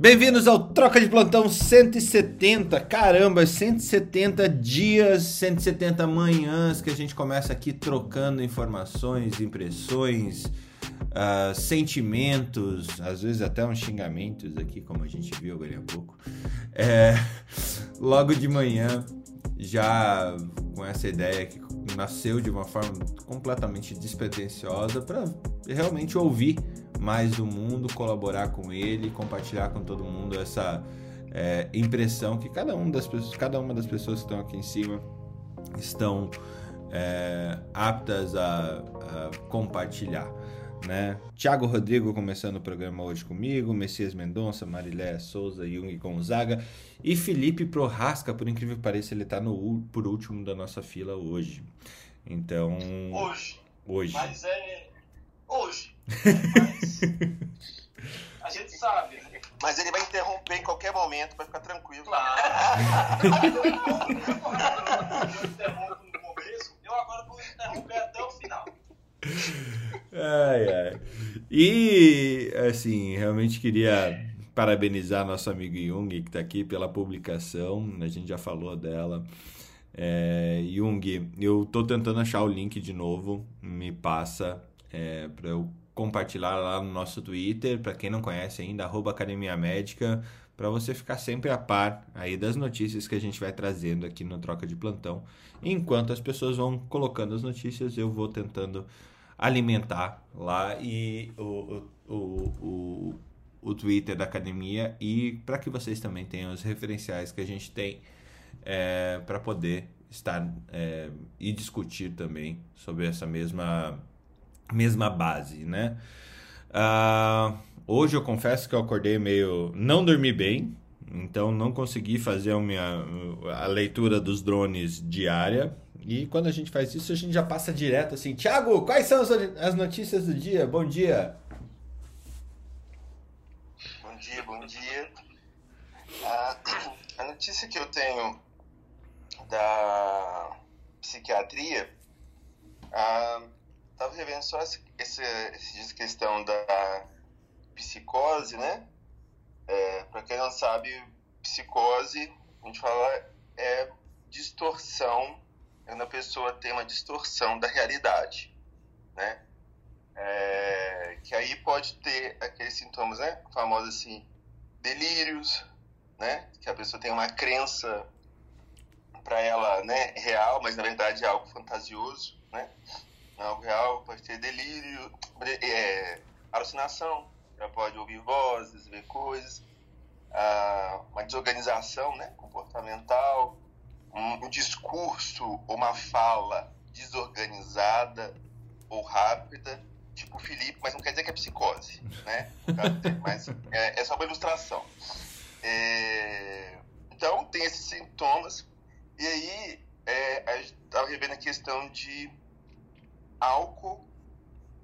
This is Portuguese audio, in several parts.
Bem-vindos ao Troca de Plantão 170. Caramba, 170 dias, 170 manhãs que a gente começa aqui trocando informações, impressões, uh, sentimentos, às vezes até uns xingamentos aqui, como a gente viu agora há pouco. É, logo de manhã, já com essa ideia que nasceu de uma forma completamente despretensiosa para realmente ouvir mais do mundo, colaborar com ele, compartilhar com todo mundo essa é, impressão que cada, um das pessoas, cada uma das pessoas que estão aqui em cima estão é, aptas a, a compartilhar. Né? Tiago Rodrigo começando o programa hoje comigo, Messias Mendonça, Marilé Souza, Jung Gonzaga e Felipe Prorasca, por incrível que pareça, ele está no, por último da nossa fila hoje. Então. Hoje. Hoje. Mas é. Hoje. Mas. a gente sabe, né? Mas ele vai interromper em qualquer momento para ficar tranquilo. Claro. eu interrompo no começo, eu agora vou interromper até o final. Ai, ai. E, assim, realmente queria parabenizar nosso amigo Jung, que está aqui pela publicação. A gente já falou dela. É, Jung, eu estou tentando achar o link de novo. Me passa é, para eu compartilhar lá no nosso Twitter. Para quem não conhece ainda, arroba Academia Médica. Para você ficar sempre a par aí das notícias que a gente vai trazendo aqui no Troca de Plantão. Enquanto as pessoas vão colocando as notícias, eu vou tentando alimentar lá e o, o, o, o Twitter da academia e para que vocês também tenham os referenciais que a gente tem é, para poder estar é, e discutir também sobre essa mesma mesma base, né? Uh, hoje eu confesso que eu acordei meio não dormi bem, então não consegui fazer a minha a leitura dos drones diária e quando a gente faz isso, a gente já passa direto assim: Tiago, quais são as notícias do dia? Bom dia. Bom dia, bom dia. A, a notícia que eu tenho da psiquiatria, estava revendo só essa, essa questão da psicose, né? É, Para quem não sabe, psicose, a gente fala, é distorção quando a pessoa tem uma distorção da realidade, né? É, que aí pode ter aqueles sintomas, né? Famosos assim, delírios, né? Que a pessoa tem uma crença para ela, né? Real, mas na verdade é algo fantasioso, né? Algo real, pode ter delírio, é, alucinação, ela pode ouvir vozes, ver coisas, ah, uma desorganização, né? Comportamental, um, um discurso ou uma fala desorganizada ou rápida, tipo o Felipe, mas não quer dizer que é psicose, né? mas é, é só uma ilustração. É, então, tem esses sintomas, e aí é, a gente estava revendo a questão de álcool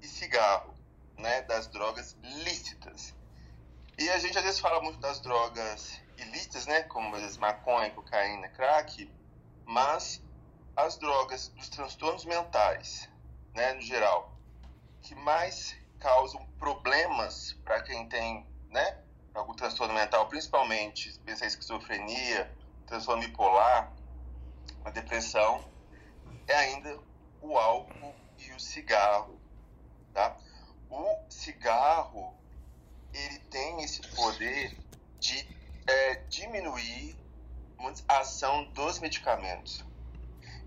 e cigarro, né? Das drogas lícitas. E a gente às vezes fala muito das drogas ilícitas, né? Como às vezes maconha, cocaína, crack, mas as drogas dos transtornos mentais, né, no geral, que mais causam problemas para quem tem, né, algum transtorno mental, principalmente pensar esquizofrenia, transtorno bipolar, a depressão, é ainda o álcool o cigarro, tá? O cigarro ele tem esse poder de é, diminuir a ação dos medicamentos.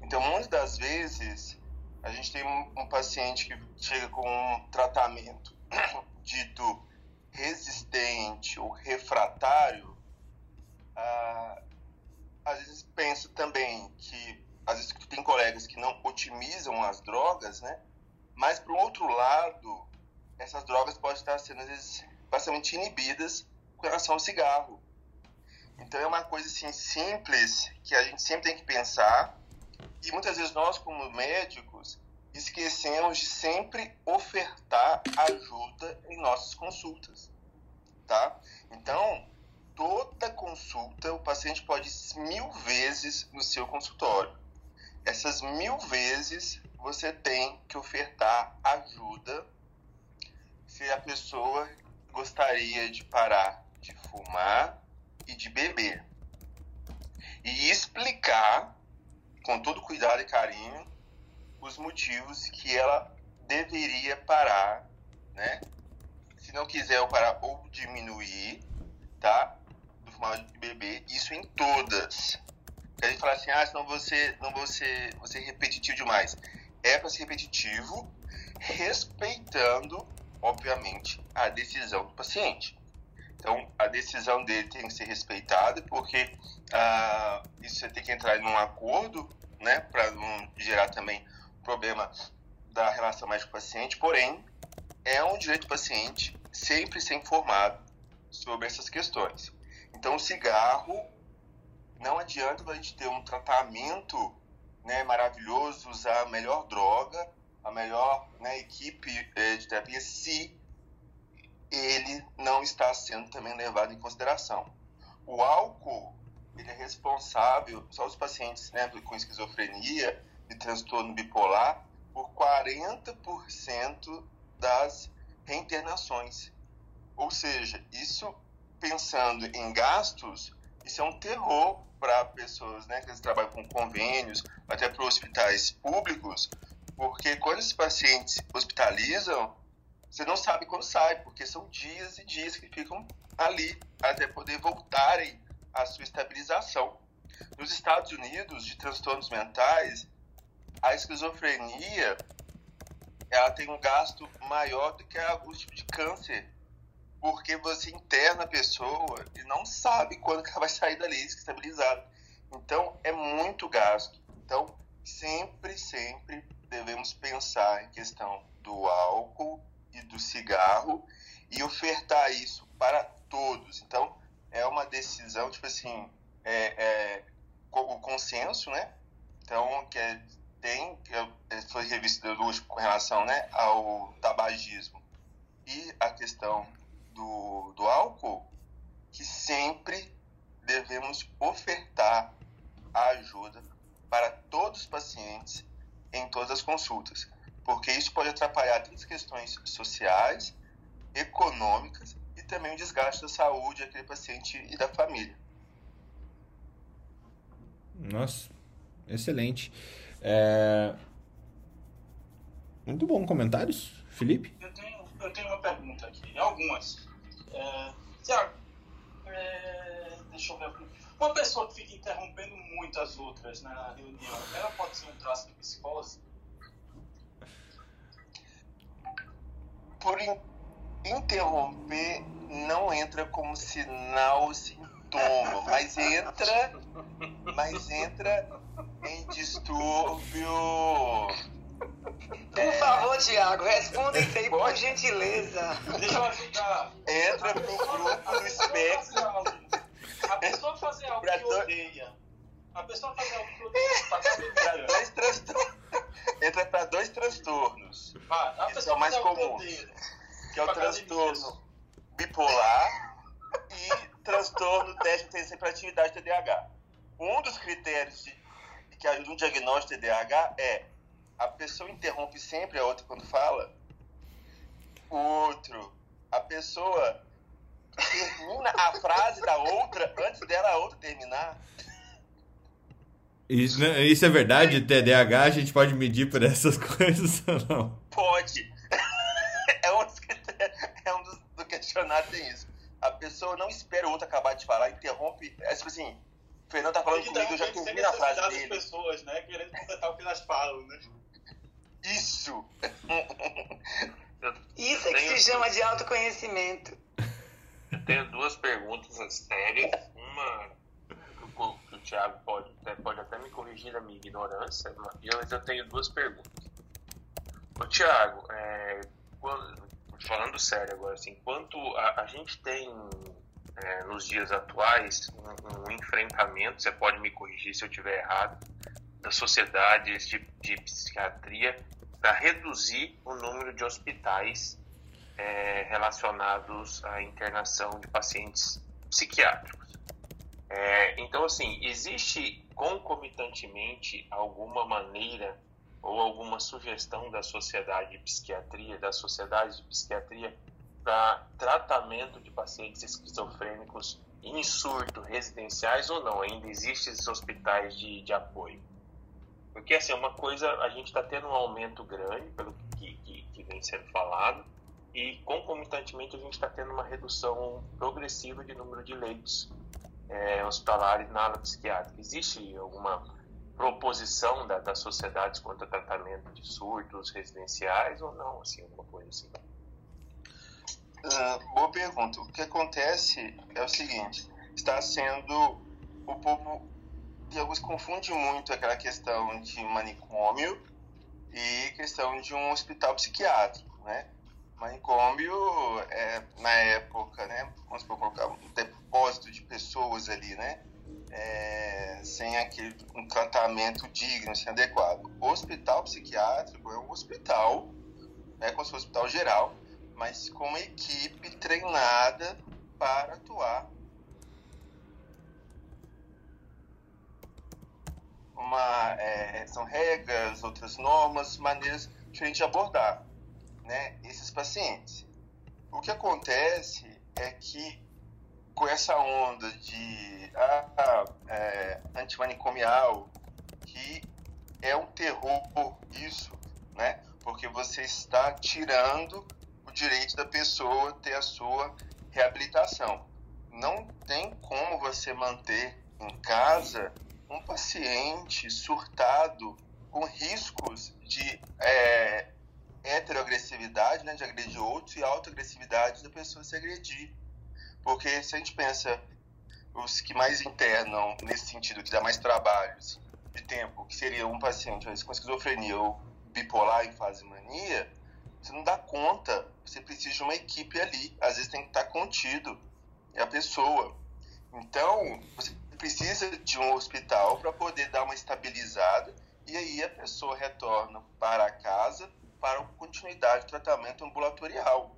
Então, muitas das vezes, a gente tem um, um paciente que chega com um tratamento dito resistente ou refratário, ah, às vezes penso também que, às vezes tem colegas que não otimizam as drogas, né? Mas, por outro lado, essas drogas podem estar sendo, às vezes, bastante inibidas com relação ao cigarro. Então é uma coisa assim simples que a gente sempre tem que pensar e muitas vezes nós como médicos esquecemos de sempre ofertar ajuda em nossas consultas, tá? Então toda consulta o paciente pode ir mil vezes no seu consultório. Essas mil vezes você tem que ofertar ajuda se a pessoa gostaria de parar de fumar beber. E explicar, com todo cuidado e carinho, os motivos que ela deveria parar, né? Se não quiser parar ou diminuir, tá? Do final de beber, isso em todas. Porque a gente fala assim, ah, senão você não ser, vou ser repetitivo demais. É para ser repetitivo, respeitando, obviamente, a decisão do paciente. Então, a decisão dele tem que ser respeitada, porque ah, isso você tem que entrar em um acordo, né, para não gerar também problema da relação médico-paciente. Porém, é um direito do paciente sempre ser informado sobre essas questões. Então, o cigarro não adianta a gente ter um tratamento né, maravilhoso, usar a melhor droga, a melhor né, equipe eh, de terapia, se ele não está sendo também levado em consideração. O álcool ele é responsável, só os pacientes né, com esquizofrenia e transtorno bipolar, por 40% das reinternações. Ou seja, isso pensando em gastos, isso é um terror para pessoas né, que trabalham com convênios, até para hospitais públicos, porque quando esses pacientes hospitalizam, você não sabe quando sai, porque são dias e dias que ficam ali até poder voltarem à sua estabilização. Nos Estados Unidos, de transtornos mentais, a esquizofrenia ela tem um gasto maior do que alguns tipos de câncer, porque você interna a pessoa e não sabe quando ela vai sair dali estabilizada. Então, é muito gasto. Então, sempre, sempre devemos pensar em questão do álcool e do cigarro e ofertar isso para todos. Então, é uma decisão, tipo assim, é, é o consenso, né? Então, que é, tem, que é, foi revista do com relação né, ao tabagismo e a questão do, do álcool, que sempre devemos ofertar a ajuda para todos os pacientes em todas as consultas porque isso pode atrapalhar tantas questões sociais, econômicas e também o desgaste da saúde daquele paciente e da família. Nossa, excelente. É... Muito bom. Comentários, Felipe? Eu tenho, eu tenho uma pergunta aqui, algumas. É, Tiago, é, deixa eu ver. Uma pessoa que fica interrompendo muito as outras na reunião, ela pode ser um traço de psicose? por interromper não entra como sinal ou sintoma, mas entra, mas entra em distúrbio. Por favor, Tiago, responda isso aí, por gentileza. Deixa eu ajudar. Entra pro grupo do espectro. A pessoa fazer algo que odeia. A pessoa fazer algo que odeia. Para dois transtornos. Entra para dois transtornos. Ah, Esse é o mais comum. Que é o transtorno bipolar e transtorno déficit de hiperatividade TDAH. Um dos critérios de, que ajuda um diagnóstico de TDAH é a pessoa interrompe sempre a outra quando fala. Outro, a pessoa termina a frase da outra antes dela a outra terminar. Isso, né, isso é verdade? TDAH a gente pode medir por essas coisas ou não? Pode. É um dos, é um dos do questionário tem isso. A pessoa não espera o outro acabar de falar, interrompe. É tipo assim, o Fernando tá falando comigo, eu já termino a frase dele. as pessoas, né? Querendo completar o que elas falam, né? Isso! Isso é que se chama de autoconhecimento. Eu tenho duas perguntas sérias. Uma que o Thiago pode, pode até me corrigir da minha ignorância, mas eu tenho duas perguntas. Ô Thiago, é, quando, falando sério agora, assim, quanto a, a gente tem é, nos dias atuais um, um, enfrentamento, você pode me corrigir se eu estiver errado, das sociedades de, de psiquiatria para reduzir o número de hospitais é, relacionados à internação de pacientes psiquiátricos. É, então, assim, existe concomitantemente alguma maneira ou alguma sugestão da sociedade de psiquiatria, da sociedade de psiquiatria, para tratamento de pacientes esquizofrênicos em surto residenciais ou não? Ainda existem esses hospitais de, de apoio? Porque, assim, uma coisa, a gente está tendo um aumento grande, pelo que, que, que vem sendo falado, e concomitantemente a gente está tendo uma redução progressiva de número de leitos é, hospitalares na área psiquiátrica. Existe alguma proposição da, das sociedades quanto ao tratamento de surtos residenciais ou não, assim, alguma coisa assim? Uh, boa pergunta. O que acontece é o seguinte: está sendo o povo alguns confunde muito aquela questão de manicômio e questão de um hospital psiquiátrico, né? Manicômio, é, na época, né? Vamos colocar um depósito de pessoas ali, né? É, sem aquele um tratamento digno, sem adequado. O hospital psiquiátrico é um hospital, né, como se fosse um hospital geral, mas com uma equipe treinada para atuar uma, é, são regras, outras normas, maneiras diferentes de abordar né, esses pacientes. O que acontece é que com essa onda de ah, é, antimanicomial, que é um terror isso, né? Porque você está tirando o direito da pessoa ter a sua reabilitação. Não tem como você manter em casa um paciente surtado com riscos de é, heteroagressividade, né, de agredir outros, e autoagressividade da pessoa se agredir. Porque se a gente pensa os que mais internam nesse sentido, que dá mais trabalho assim, de tempo, que seria um paciente com esquizofrenia ou bipolar em fase mania, você não dá conta, você precisa de uma equipe ali, às vezes tem que estar contido, é a pessoa. Então, você precisa de um hospital para poder dar uma estabilizada e aí a pessoa retorna para casa para continuidade do tratamento ambulatorial.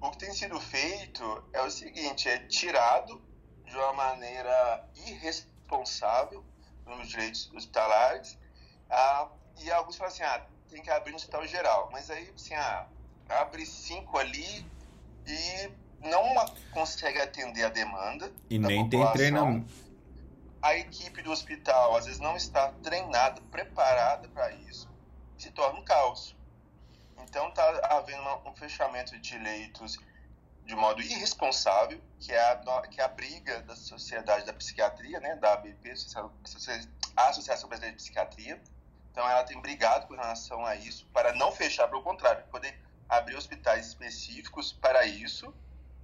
O que tem sido feito é o seguinte: é tirado de uma maneira irresponsável nos direitos hospitalares, ah, e alguns falam assim: ah, tem que abrir no hospital geral, mas aí assim, ah, abre cinco ali e não consegue atender a demanda. E nem tem treinamento a equipe do hospital às vezes não está treinada, preparada para isso, se torna um caos. Então está havendo um fechamento de leitos de modo irresponsável, que é a, que é a briga da Sociedade da Psiquiatria, né, da ABP, a Associação Brasileira de Psiquiatria. Então ela tem brigado com relação a isso, para não fechar, pelo contrário, poder abrir hospitais específicos para isso,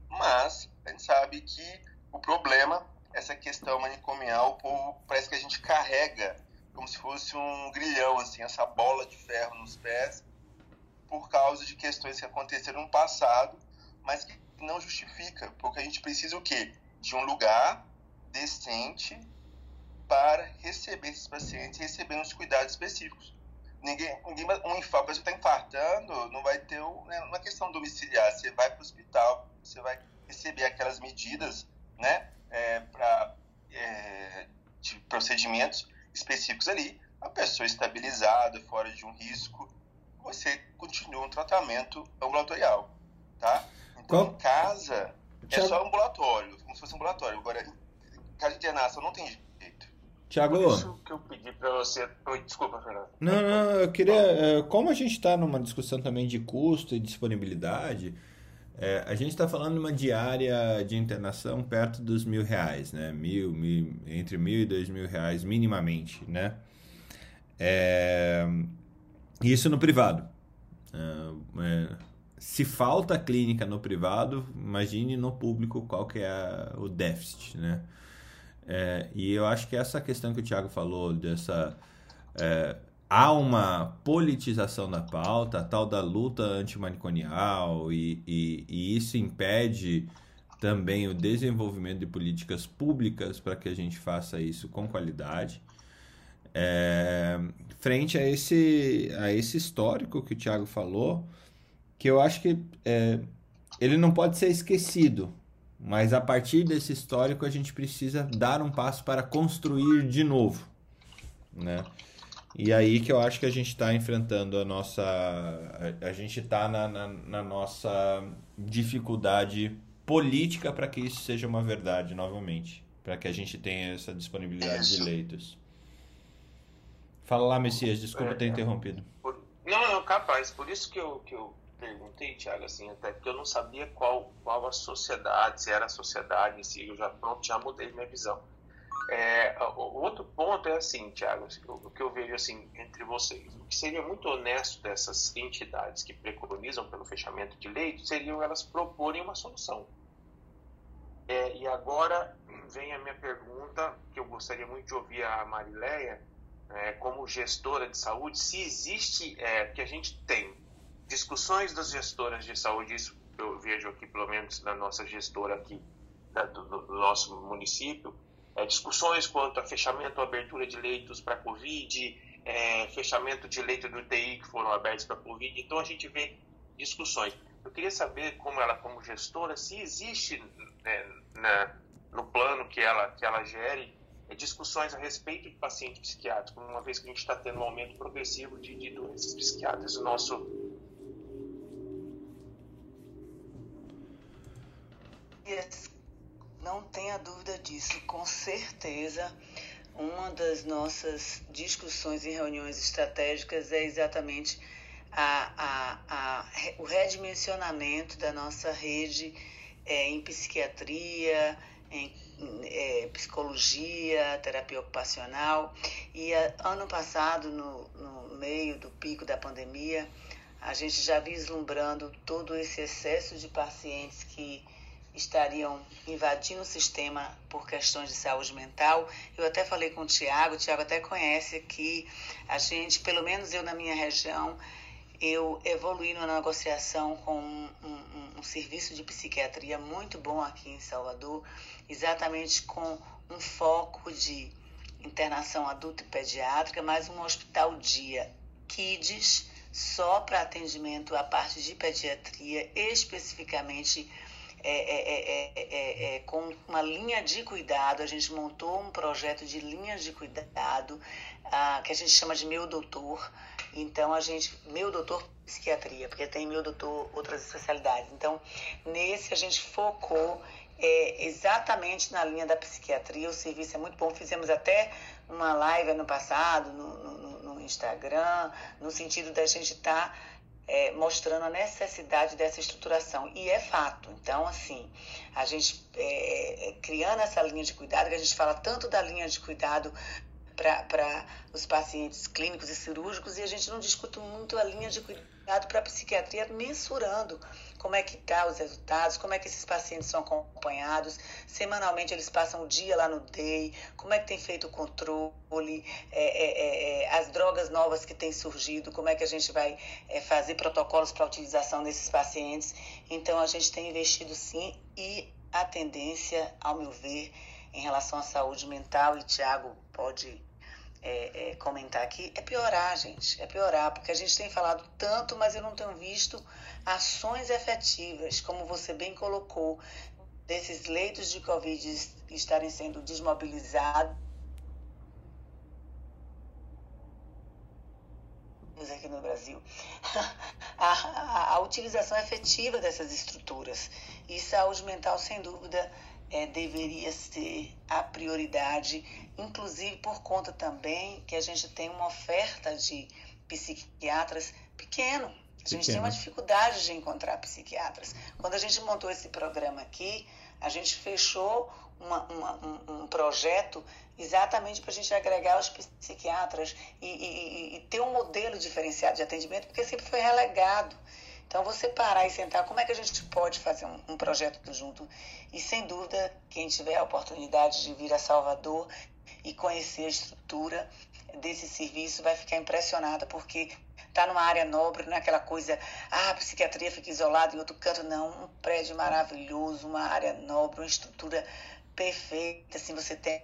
mas a gente sabe que o problema essa questão manicomial, o povo parece que a gente carrega como se fosse um grilhão, assim, essa bola de ferro nos pés, por causa de questões que aconteceram no passado, mas que não justifica, porque a gente precisa o quê? De um lugar decente para receber esses pacientes, recebendo os cuidados específicos. Ninguém, ninguém um infarto, pessoa está infartando, não vai ter né, uma questão domiciliar. Você vai para o hospital, você vai receber aquelas medidas, né? É, para é, de procedimentos específicos ali, a pessoa estabilizada, fora de um risco, você continua um tratamento ambulatorial, tá? Então, Qual? em casa, é só ambulatório, como se fosse ambulatório. Agora, em casa de internação não tem jeito. Tiago. Isso que eu pedi para você. Desculpa, Fernando. Não, não, eu queria. É, como a gente está numa discussão também de custo e disponibilidade, é, a gente está falando de uma diária de internação perto dos mil reais, né? Mil, mil, entre mil e dois mil reais minimamente, né? É, isso no privado. É, é, se falta clínica no privado, imagine no público qual que é o déficit, né? É, e eu acho que essa questão que o Thiago falou dessa é, há uma politização da pauta, a tal da luta antimaniconial, e, e, e isso impede também o desenvolvimento de políticas públicas para que a gente faça isso com qualidade. É, frente a esse, a esse histórico que o Tiago falou, que eu acho que é, ele não pode ser esquecido, mas a partir desse histórico a gente precisa dar um passo para construir de novo, né? E aí que eu acho que a gente está enfrentando a nossa. A, a gente está na, na, na, nossa dificuldade política para que isso seja uma verdade novamente, para que a gente tenha essa disponibilidade de leitos. Fala lá, Messias, desculpa é, ter interrompido. Por, não, não, capaz. Por isso que eu, que eu perguntei, Tiago, assim, até porque eu não sabia qual, qual a sociedade, se era a sociedade em si, eu já, pronto, já mudei minha visão. É, o outro ponto é assim, Tiago, o que eu vejo assim entre vocês, o que seria muito honesto dessas entidades que preconizam pelo fechamento de leitos seriam elas proporem uma solução. É, e agora vem a minha pergunta, que eu gostaria muito de ouvir a Marileia, é, como gestora de saúde, se existe, é, que a gente tem discussões das gestoras de saúde, isso eu vejo aqui, pelo menos na nossa gestora aqui da, do, do, nosso município, é, discussões quanto a fechamento ou abertura de leitos para Covid, é, fechamento de leitos do UTI que foram abertos para Covid, então a gente vê discussões. Eu queria saber, como ela, como gestora, se existe né, na, no plano que ela, que ela gere é, discussões a respeito de pacientes psiquiátricos, uma vez que a gente está tendo um aumento progressivo de, de doenças psiquiátricas no nosso. Não tenha dúvida disso, com certeza. Uma das nossas discussões e reuniões estratégicas é exatamente a, a, a, o redimensionamento da nossa rede é, em psiquiatria, em é, psicologia, terapia ocupacional. E ano passado, no, no meio do pico da pandemia, a gente já vislumbrando todo esse excesso de pacientes que estariam invadindo o sistema por questões de saúde mental. Eu até falei com o Tiago, o Tiago até conhece que a gente, pelo menos eu na minha região, eu evoluí na negociação com um, um, um, serviço de psiquiatria muito bom aqui em Salvador, exatamente com um foco de internação adulta e pediátrica, mais um hospital dia kids só para atendimento à parte de pediatria, especificamente é é, é, é, é, com uma linha de cuidado. A gente montou um projeto de linhas de cuidado ah, que a gente chama de Meu Doutor. Então, a gente, Meu Doutor Psiquiatria, porque tem Meu Doutor outras especialidades. Então, nesse a gente focou é, exatamente na linha da psiquiatria. O serviço é muito bom. Fizemos até uma live ano passado no, no, no Instagram, no sentido da gente estar. Tá é, mostrando a necessidade dessa estruturação. E é fato. Então, assim, a gente é, é criando essa linha de cuidado, que a gente fala tanto da linha de cuidado para os pacientes clínicos e cirúrgicos, e a gente não discute muito a linha de cuidado para a psiquiatria, mensurando como é que tá os resultados, como é que esses pacientes são acompanhados, semanalmente eles passam o dia lá no DEI, como é que tem feito o controle, é, é, é, é, as drogas novas que têm surgido, como é que a gente vai é, fazer protocolos para utilização desses pacientes. Então a gente tem investido sim e a tendência, ao meu ver, em relação à saúde mental, e Tiago pode é, é, comentar aqui, é piorar, gente. É piorar, porque a gente tem falado tanto, mas eu não tenho visto ações efetivas, como você bem colocou, desses leitos de Covid estarem sendo desmobilizados. aqui no Brasil, a, a, a utilização efetiva dessas estruturas. E saúde mental, sem dúvida, é, deveria ser a prioridade, inclusive por conta também que a gente tem uma oferta de psiquiatras pequeno. A gente tem uma dificuldade de encontrar psiquiatras. Quando a gente montou esse programa aqui, a gente fechou uma, uma, um, um, projeto exatamente para a gente agregar os psiquiatras e, e, e, ter um modelo diferenciado de atendimento, porque sempre foi relegado. Então, você parar e sentar, como é que a gente pode fazer um, um projeto junto? E, sem dúvida, quem tiver a oportunidade de vir a Salvador e conhecer a estrutura desse serviço vai ficar impressionada, porque está numa área nobre, não é aquela coisa, ah, a psiquiatria fica isolada em outro canto, não. Um prédio maravilhoso, uma área nobre, uma estrutura perfeita, assim, você tem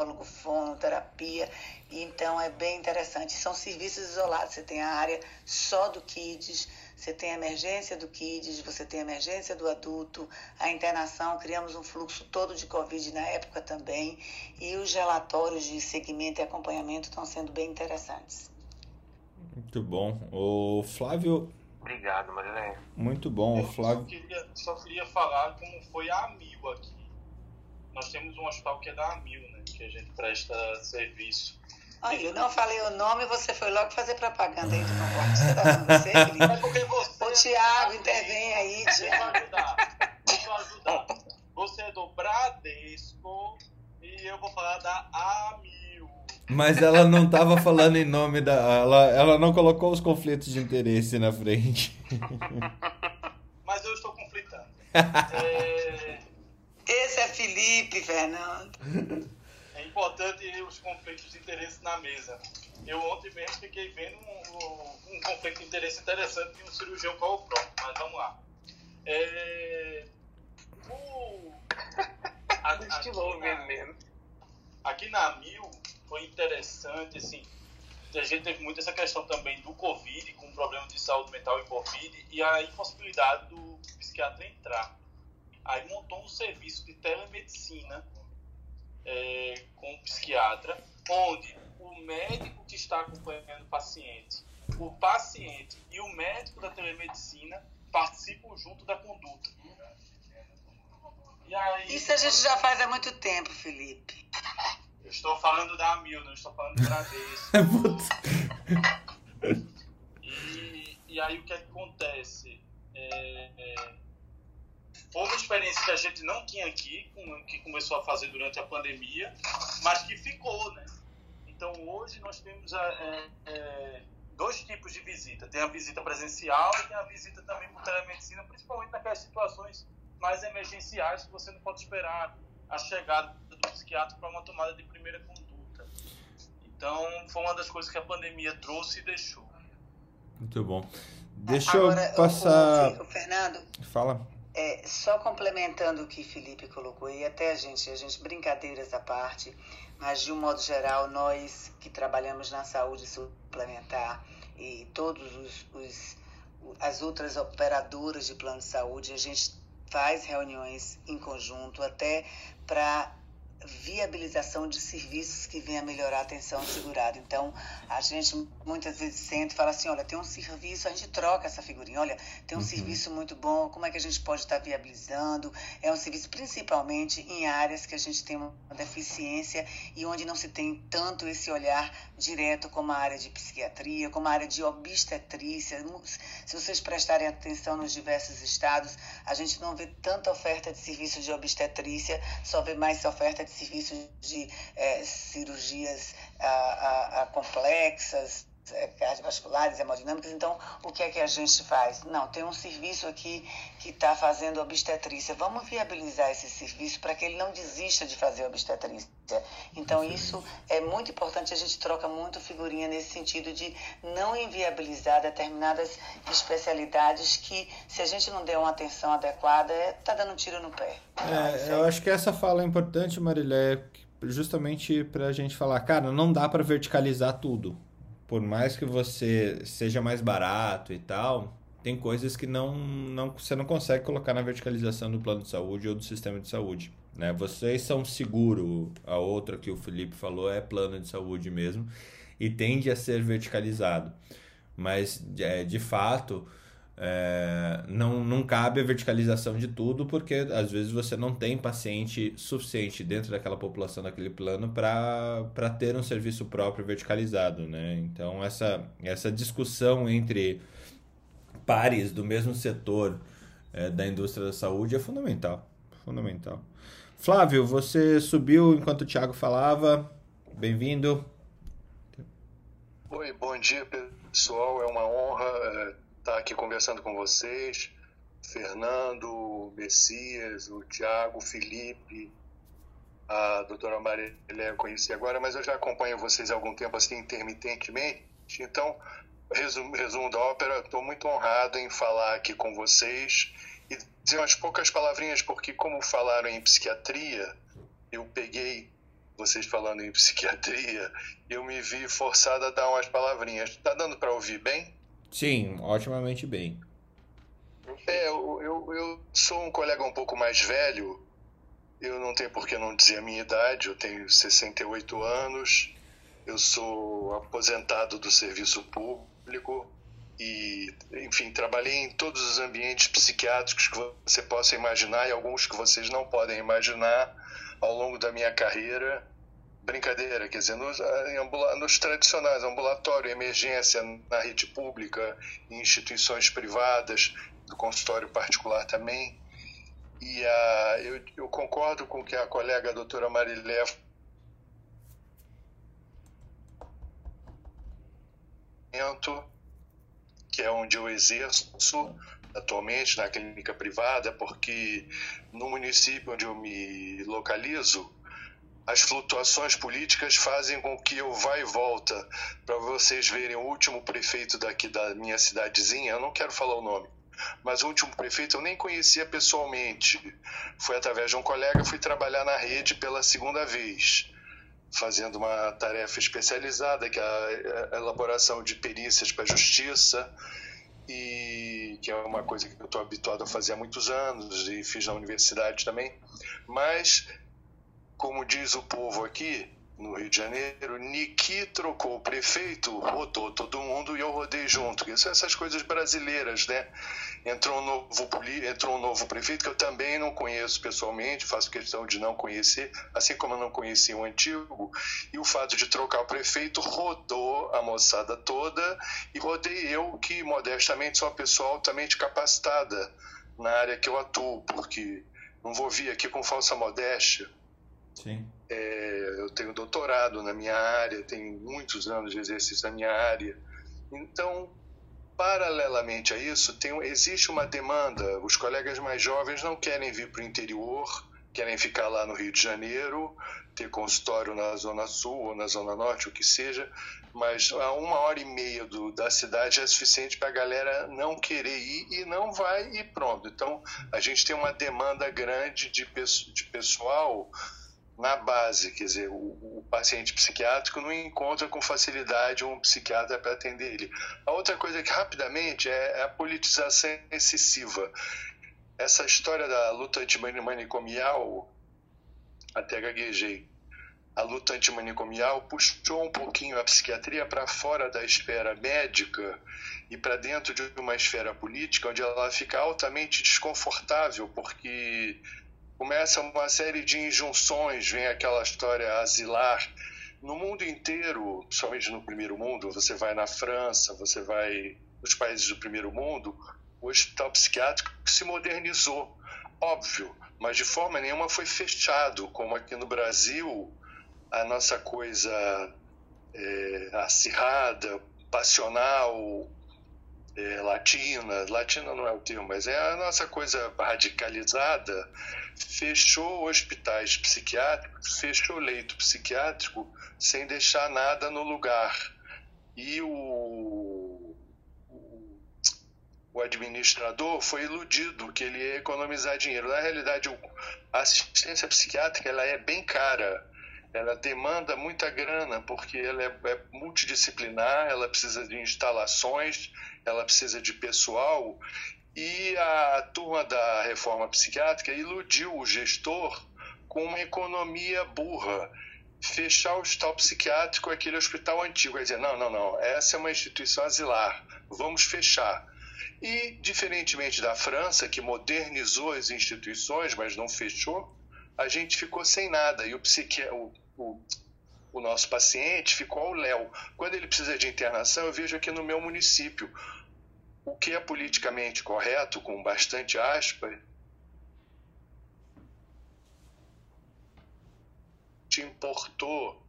psicólogo, fonoterapia. Então é bem interessante. São serviços isolados. Você tem a área só do KIDS, você tem a emergência do KIDS, você tem a emergência do adulto, a internação. Criamos um fluxo todo de Covid na época também. E os relatórios de segmento e acompanhamento estão sendo bem interessantes. Muito bom. O Flávio Obrigado, Marilé. Muito bom, Eu Flávio. Só queria, só queria falar como foi a Amil aqui. Nós temos um hospital que é da Amil, né? Que a gente presta serviço. Olha, eu não falei o nome, você foi logo fazer propaganda aí do concordo. Você tá falando você, Felipe? É porque você. Ô, Tiago, intervém aí, Deixa eu Tiago. ajudar. Deixa eu ajudar. Você é do Bradesco e eu vou falar da Amil. Mas ela não estava falando em nome da. Ela, ela não colocou os conflitos de interesse na frente. Mas eu estou conflitando. É, Esse é Felipe, Fernando. É importante os conflitos de interesse na mesa. Eu ontem mesmo fiquei vendo um, um- conflito de interesse interessante de um cirurgião colopró. Mas vamos lá. É, o, a- aqui, o na, aqui na Mil foi interessante, assim, a gente teve muito essa questão também do Covid, com problema de saúde mental e Covid, e a impossibilidade do psiquiatra entrar. Aí montou um serviço de telemedicina é, com o psiquiatra, onde o médico que está acompanhando o paciente, o paciente e o médico da telemedicina participam junto da conduta. E aí, Isso a gente já faz há muito tempo, Felipe. eu estou falando da Amil, não estou falando do Bradesco. E, e aí o que acontece? É, é, foi uma experiência que a gente não tinha aqui, que começou a fazer durante a pandemia, mas que ficou, né? Então hoje nós temos a- é, é, dois tipos de visita. Tem a visita presencial e tem a visita também por telemedicina, principalmente naquelas situações mais emergenciais que você não pode esperar a chegada do psiquiatra para uma tomada de primeira conduta. Então foi uma das coisas que a pandemia trouxe e deixou. Muito bom. Deixa Agora, eu passar. Fernando, Fala. É, só complementando o que Felipe colocou, e até a gente, a gente, brincadeiras à parte, mas de um modo geral, nós que trabalhamos na saúde suplementar e todos os, os as outras operadoras de plano de saúde, a gente faz reuniões em conjunto até para viabilização de serviços que venham a melhorar a atenção do segurado. Então, a gente muitas vezes sente e fala assim, olha, tem um serviço, a gente troca essa figurinha, olha, tem um Uhum. serviço muito bom, como é que a gente pode estar viabilizando? É um serviço principalmente em áreas que a gente tem uma deficiência e onde não se tem tanto esse olhar direto como a área de psiquiatria, como a área de obstetrícia. Se vocês prestarem atenção nos diversos estados, a gente não vê tanta oferta de serviço de obstetrícia, só vê mais oferta de serviços de eh, cirurgias ah, ah, ah, complexas, cardiovasculares, hemodinâmicas. Então, o que é que a gente faz? Não, tem um serviço aqui que está fazendo obstetrícia. Vamos viabilizar esse serviço para que ele não desista de fazer obstetrícia. Então, isso é muito importante. A gente troca muito figurinha nesse sentido de não inviabilizar determinadas especialidades que, se a gente não der uma atenção adequada, está dando um tiro no pé. É, eu acho que essa fala é importante, Marilé, justamente para a gente falar, cara, não dá para verticalizar tudo. Por mais que você seja mais barato e tal, tem coisas que não, não, você não consegue colocar na verticalização do plano de saúde ou do sistema de saúde. Né? Vocês são seguro, a outra que o Felipe falou é plano de saúde mesmo, e tende a ser verticalizado. Mas, é, de fato, é, não, não cabe a verticalização de tudo, porque às vezes você não tem paciente suficiente dentro daquela população, daquele plano, para ter um serviço próprio verticalizado. Né? Então, essa, essa discussão entre pares do mesmo setor é, da indústria da saúde é fundamental. Fundamental. Flávio, você subiu enquanto o Thiago falava. Bem-vindo. Oi, bom dia, pessoal. É uma honra é, estar aqui conversando com vocês. Fernando, Messias, o Tiago, Felipe, a doutora Maria eu conheci agora, mas eu já acompanho vocês há algum tempo, assim, intermitentemente. Então, resumo, resumo da ópera, estou muito honrado em falar aqui com vocês e dizer umas poucas palavrinhas, porque como falaram em psiquiatria, eu peguei vocês falando em psiquiatria, eu me vi forçado a dar umas palavrinhas. Tá dando para ouvir bem? Sim, otimamente bem. É, eu, eu, eu, sou um colega um pouco mais velho, eu não tenho por que não dizer a minha idade, eu tenho 68 anos, eu sou aposentado do serviço público e, enfim, trabalhei em todos os ambientes psiquiátricos que você possa imaginar e alguns que vocês não podem imaginar ao longo da minha carreira. Brincadeira, quer dizer, nos, nos tradicionais, ambulatório, emergência, na rede pública, em instituições privadas, do consultório particular também. E uh, eu, eu, concordo com o que a colega a doutora Marilé que é onde eu exerço atualmente na clínica privada, porque no município onde eu me localizo, as flutuações políticas fazem com que eu vá e volta. Para vocês verem, o último prefeito daqui da minha cidadezinha, eu não quero falar o nome, mas o último prefeito eu nem conhecia pessoalmente. Foi através de um colega, fui trabalhar na rede pela segunda vez fazendo uma tarefa especializada, que é a elaboração de perícias para a justiça, e que é uma coisa que eu estou habituado a fazer há muitos anos e fiz na universidade também. Mas, como diz o povo aqui, no Rio de Janeiro, Niki trocou o prefeito, rodou todo mundo e eu rodei junto. Isso são essas coisas brasileiras, né? Entrou um, novo, entrou um novo prefeito que eu também não conheço pessoalmente, faço questão de não conhecer, assim como eu não conheci o antigo. E o fato de trocar o prefeito rodou a moçada toda e rodei eu, que modestamente sou uma pessoa altamente capacitada na área que eu atuo, porque não vou vir aqui com falsa modéstia Sim. É, eu tenho doutorado na minha área, tenho muitos anos de exercício na minha área. Então, paralelamente a isso, tem, existe uma demanda. Os colegas mais jovens não querem vir para o interior, querem ficar lá no Rio de Janeiro, ter consultório na Zona Sul ou na Zona Norte, o que seja, mas a uma hora e meia do, da cidade é suficiente para a galera não querer ir e não vai e pronto. Então, a gente tem uma demanda grande de, de pessoal na base, quer dizer, o, o, paciente psiquiátrico não encontra com facilidade um psiquiatra para atender ele. A outra coisa que rapidamente é, é a politização excessiva. Essa história da luta antimanicomial, até gaguejei, a luta antimanicomial puxou um pouquinho a psiquiatria para fora da esfera médica e para dentro de uma esfera política, onde ela fica altamente desconfortável, porque começa uma série de injunções, vem aquela história asilar. No mundo inteiro, somente no primeiro mundo, você vai na França, você vai nos países do primeiro mundo, o hospital psiquiátrico se modernizou, óbvio, mas de forma nenhuma foi fechado, como aqui no Brasil, a nossa coisa é, acirrada, passional, é, latina, latina não é o termo, mas é a nossa coisa radicalizada, fechou hospitais psiquiátricos, fechou leito psiquiátrico sem deixar nada no lugar. E o, o, o administrador foi iludido que ele ia economizar dinheiro. Na realidade, a assistência psiquiátrica ela é bem cara ela demanda muita grana, porque ela é, é, multidisciplinar, ela precisa de instalações, ela precisa de pessoal, e a turma da reforma psiquiátrica iludiu o gestor com uma economia burra. Fechar o hospital psiquiátrico, aquele hospital antigo, quer dizer, não, não, não, essa é uma instituição asilar, vamos fechar. E, diferentemente da França, que modernizou as instituições, mas não fechou, a gente ficou sem nada. E o, psiqui... o, o, o nosso paciente ficou ao léu. Quando ele precisa de internação, eu vejo aqui no meu município. O que é politicamente correto, com bastante aspas, te importou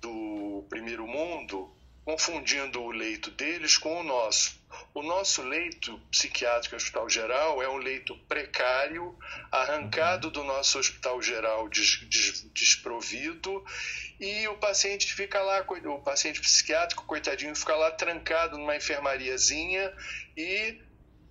do primeiro mundo, confundindo o leito deles com o nosso. O nosso leito psiquiátrico hospital geral é um leito precário, arrancado do nosso hospital geral des, des, desprovido, e o paciente fica lá, o paciente psiquiátrico, coitadinho, fica lá trancado numa enfermariazinha e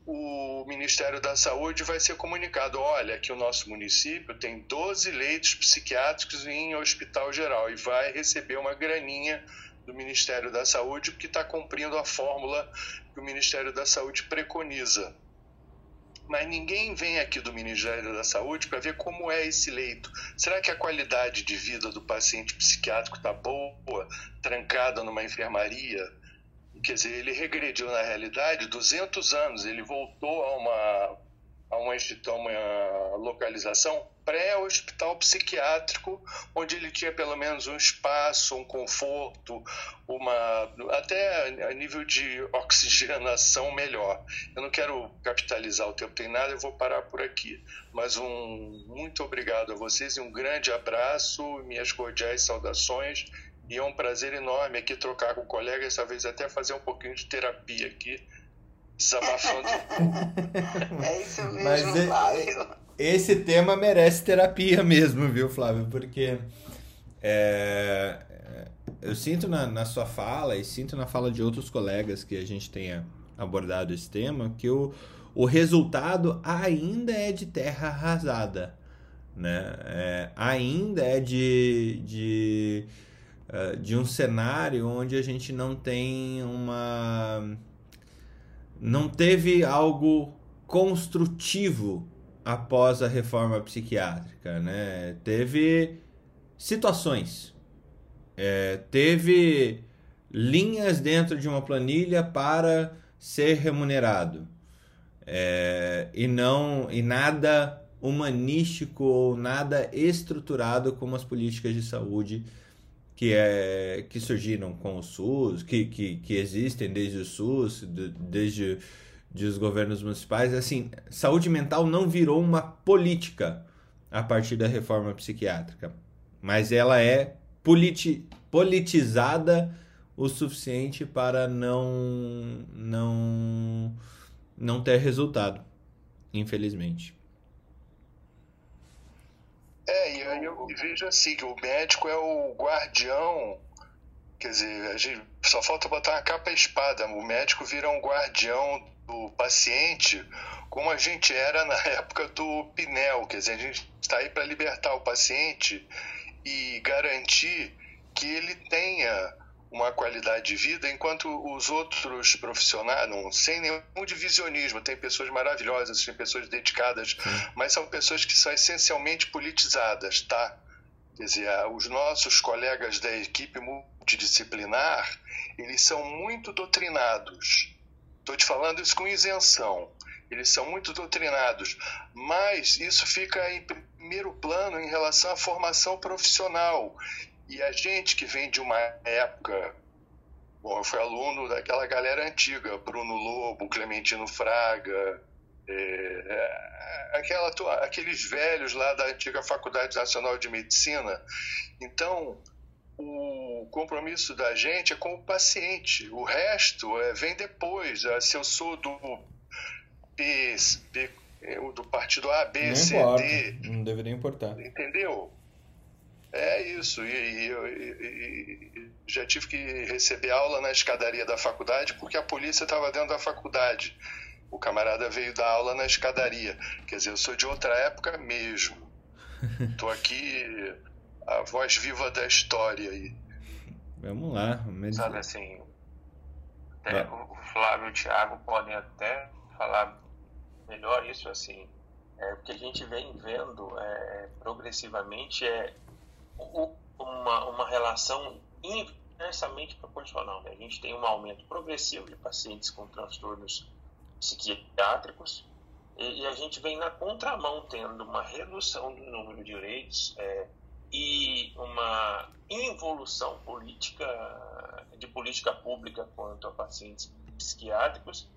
o Ministério da Saúde vai ser comunicado: olha, que o nosso município tem 12 leitos psiquiátricos em hospital geral e vai receber uma graninha do Ministério da Saúde, porque está cumprindo a fórmula que o Ministério da Saúde preconiza. Mas ninguém vem aqui do Ministério da Saúde para ver como é esse leito. Será que a qualidade de vida do paciente psiquiátrico está boa, trancada numa enfermaria? quer dizer, ele regrediu na realidade 200 anos, ele voltou a uma, a uma, a uma localização pré-hospital psiquiátrico, onde ele tinha pelo menos um espaço, um conforto, uma até a nível de oxigenação melhor. Eu não quero capitalizar o tempo tem nada, eu vou parar por aqui. Mas um muito obrigado a vocês e um grande abraço, minhas cordiais saudações. E é um prazer enorme aqui trocar com o colega, essa vez até fazer um pouquinho de terapia aqui, desabafando. é isso mesmo, Mas é, Flávio esse tema merece terapia mesmo, viu, Flávio? Porque é, eu sinto na, na sua fala e sinto na fala de outros colegas que a gente tenha abordado esse tema que o, o resultado ainda é de terra arrasada, né? É, ainda é de, de, uh, de um cenário onde a gente não tem uma... não teve algo construtivo após a reforma psiquiátrica, né? Teve situações, é, teve linhas dentro de uma planilha para ser remunerado é, e não e nada humanístico ou nada estruturado como as políticas de saúde que é que surgiram com o SUS, que, que, que existem desde o SUS, desde de os governos municipais, assim, saúde mental não virou uma política a partir da reforma psiquiátrica, mas ela é politi politizada o suficiente para não não não ter resultado, infelizmente. É, e aí eu vejo assim que o médico é o guardião, quer dizer, a gente só falta botar uma capa espada, o médico vira um guardião do paciente como a gente era na época do Pinel, quer dizer, a gente está aí para libertar o paciente e garantir que ele tenha uma qualidade de vida, enquanto os outros profissionais, não, sem nenhum divisionismo, tem pessoas maravilhosas, tem pessoas dedicadas, mas são pessoas que são essencialmente politizadas, tá? Quer dizer, os nossos colegas da equipe multidisciplinar, eles são muito doutrinados Estou te falando isso com isenção. Eles são muito doutrinados, mas isso fica em primeiro plano em relação à formação profissional. E a gente que vem de uma época Bom, eu fui aluno daquela galera antiga, Bruno Lobo, Clementino Fraga, é, é aquela, aqueles velhos lá da antiga Faculdade Nacional de Medicina. Então, o compromisso da gente é com o paciente. O resto é, vem depois. É, se eu sou do P, P do partido A, B, Não C, importa. D. Não deveria importar. Entendeu? É isso. E, eu já tive que receber aula na escadaria da faculdade porque a polícia estava dentro da faculdade. O camarada veio dar aula na escadaria. Quer dizer, eu sou de outra época mesmo. Estou aqui a voz viva da história aí. Vamos lá. Mas... Sabe assim, até o Flávio e o Thiago podem até falar melhor isso assim, é, porque a gente vem vendo é, progressivamente é uma, uma relação inversamente proporcional. Né? A gente tem um aumento progressivo de pacientes com transtornos psiquiátricos e, e a gente vem na contramão tendo uma redução do número de leitos é, e uma involução política de política pública quanto a pacientes psiquiátricos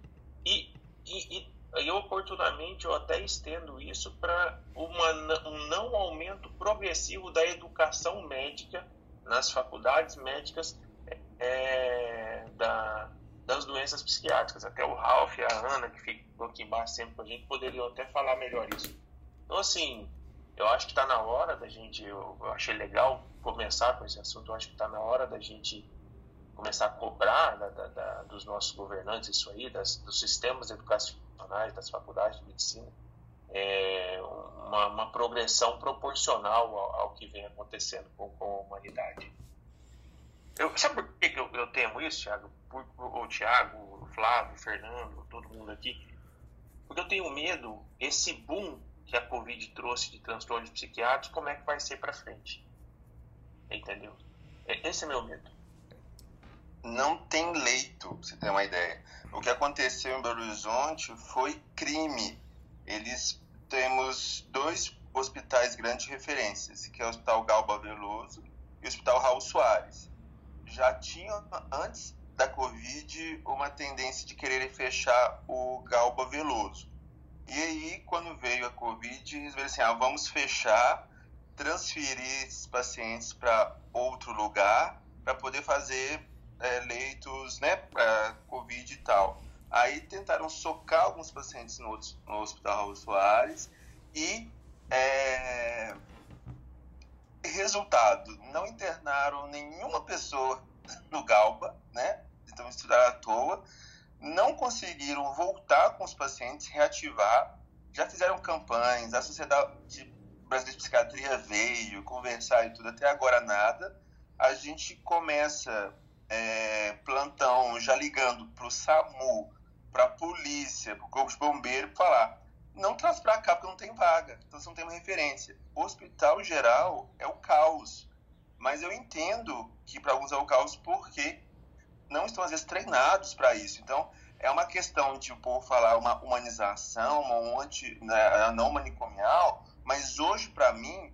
e, e, e, oportunamente eu até estendo isso para um não aumento progressivo da educação médica nas faculdades médicas é, da, das doenças psiquiátricas. Até o Ralph e a Ana, que ficam aqui embaixo sempre com a gente, poderiam até falar melhor isso. Então, assim, eu acho que está na hora da gente, eu, eu, achei legal começar com esse assunto, eu acho que está na hora da gente começar a cobrar da, da, da, dos nossos governantes isso aí, das, dos sistemas educacionais, das faculdades de medicina, é, uma, uma, progressão proporcional ao, ao, que vem acontecendo com, com a humanidade. Eu, sabe por que eu, eu temo isso, Thiago? Por, o Thiago, o Flávio, o Fernando, todo mundo aqui. Porque eu tenho medo, esse boom que a Covid trouxe de transtornos psiquiátricos, como é que vai ser para frente? Entendeu? Esse é meu medo. Não tem leito, pra você ter uma ideia. O que aconteceu em Belo Horizonte foi crime. Eles temos dois hospitais grandes referências, que é o Hospital Galba Veloso e o Hospital Raul Soares. Já tinham, antes da Covid, uma tendência de querer fechar o Galba Veloso. E aí, quando veio a Covid, eles viram assim, ah, vamos fechar, transferir esses pacientes para outro lugar, para poder fazer é, leitos né, para Covid e tal. Aí tentaram socar alguns pacientes no, no Hospital Raul Soares e é, resultado, não internaram nenhuma pessoa no Galba, né? Então estudaram à toa, não conseguiram voltar com os pacientes, reativar, já fizeram campanhas, a Sociedade Brasileira de Psiquiatria veio conversar e tudo, até agora nada. A gente começa é, plantão já ligando para o SAMU, para a polícia, para o Corpo de Bombeiro, falar: não traz para cá porque não tem vaga, então você não tem uma referência. O hospital geral é o caos, mas eu entendo que para alguns é o caos porque não estão às vezes treinados para isso. Então é uma questão de por falar uma humanização, uma anti, né, não manicomial, mas hoje para mim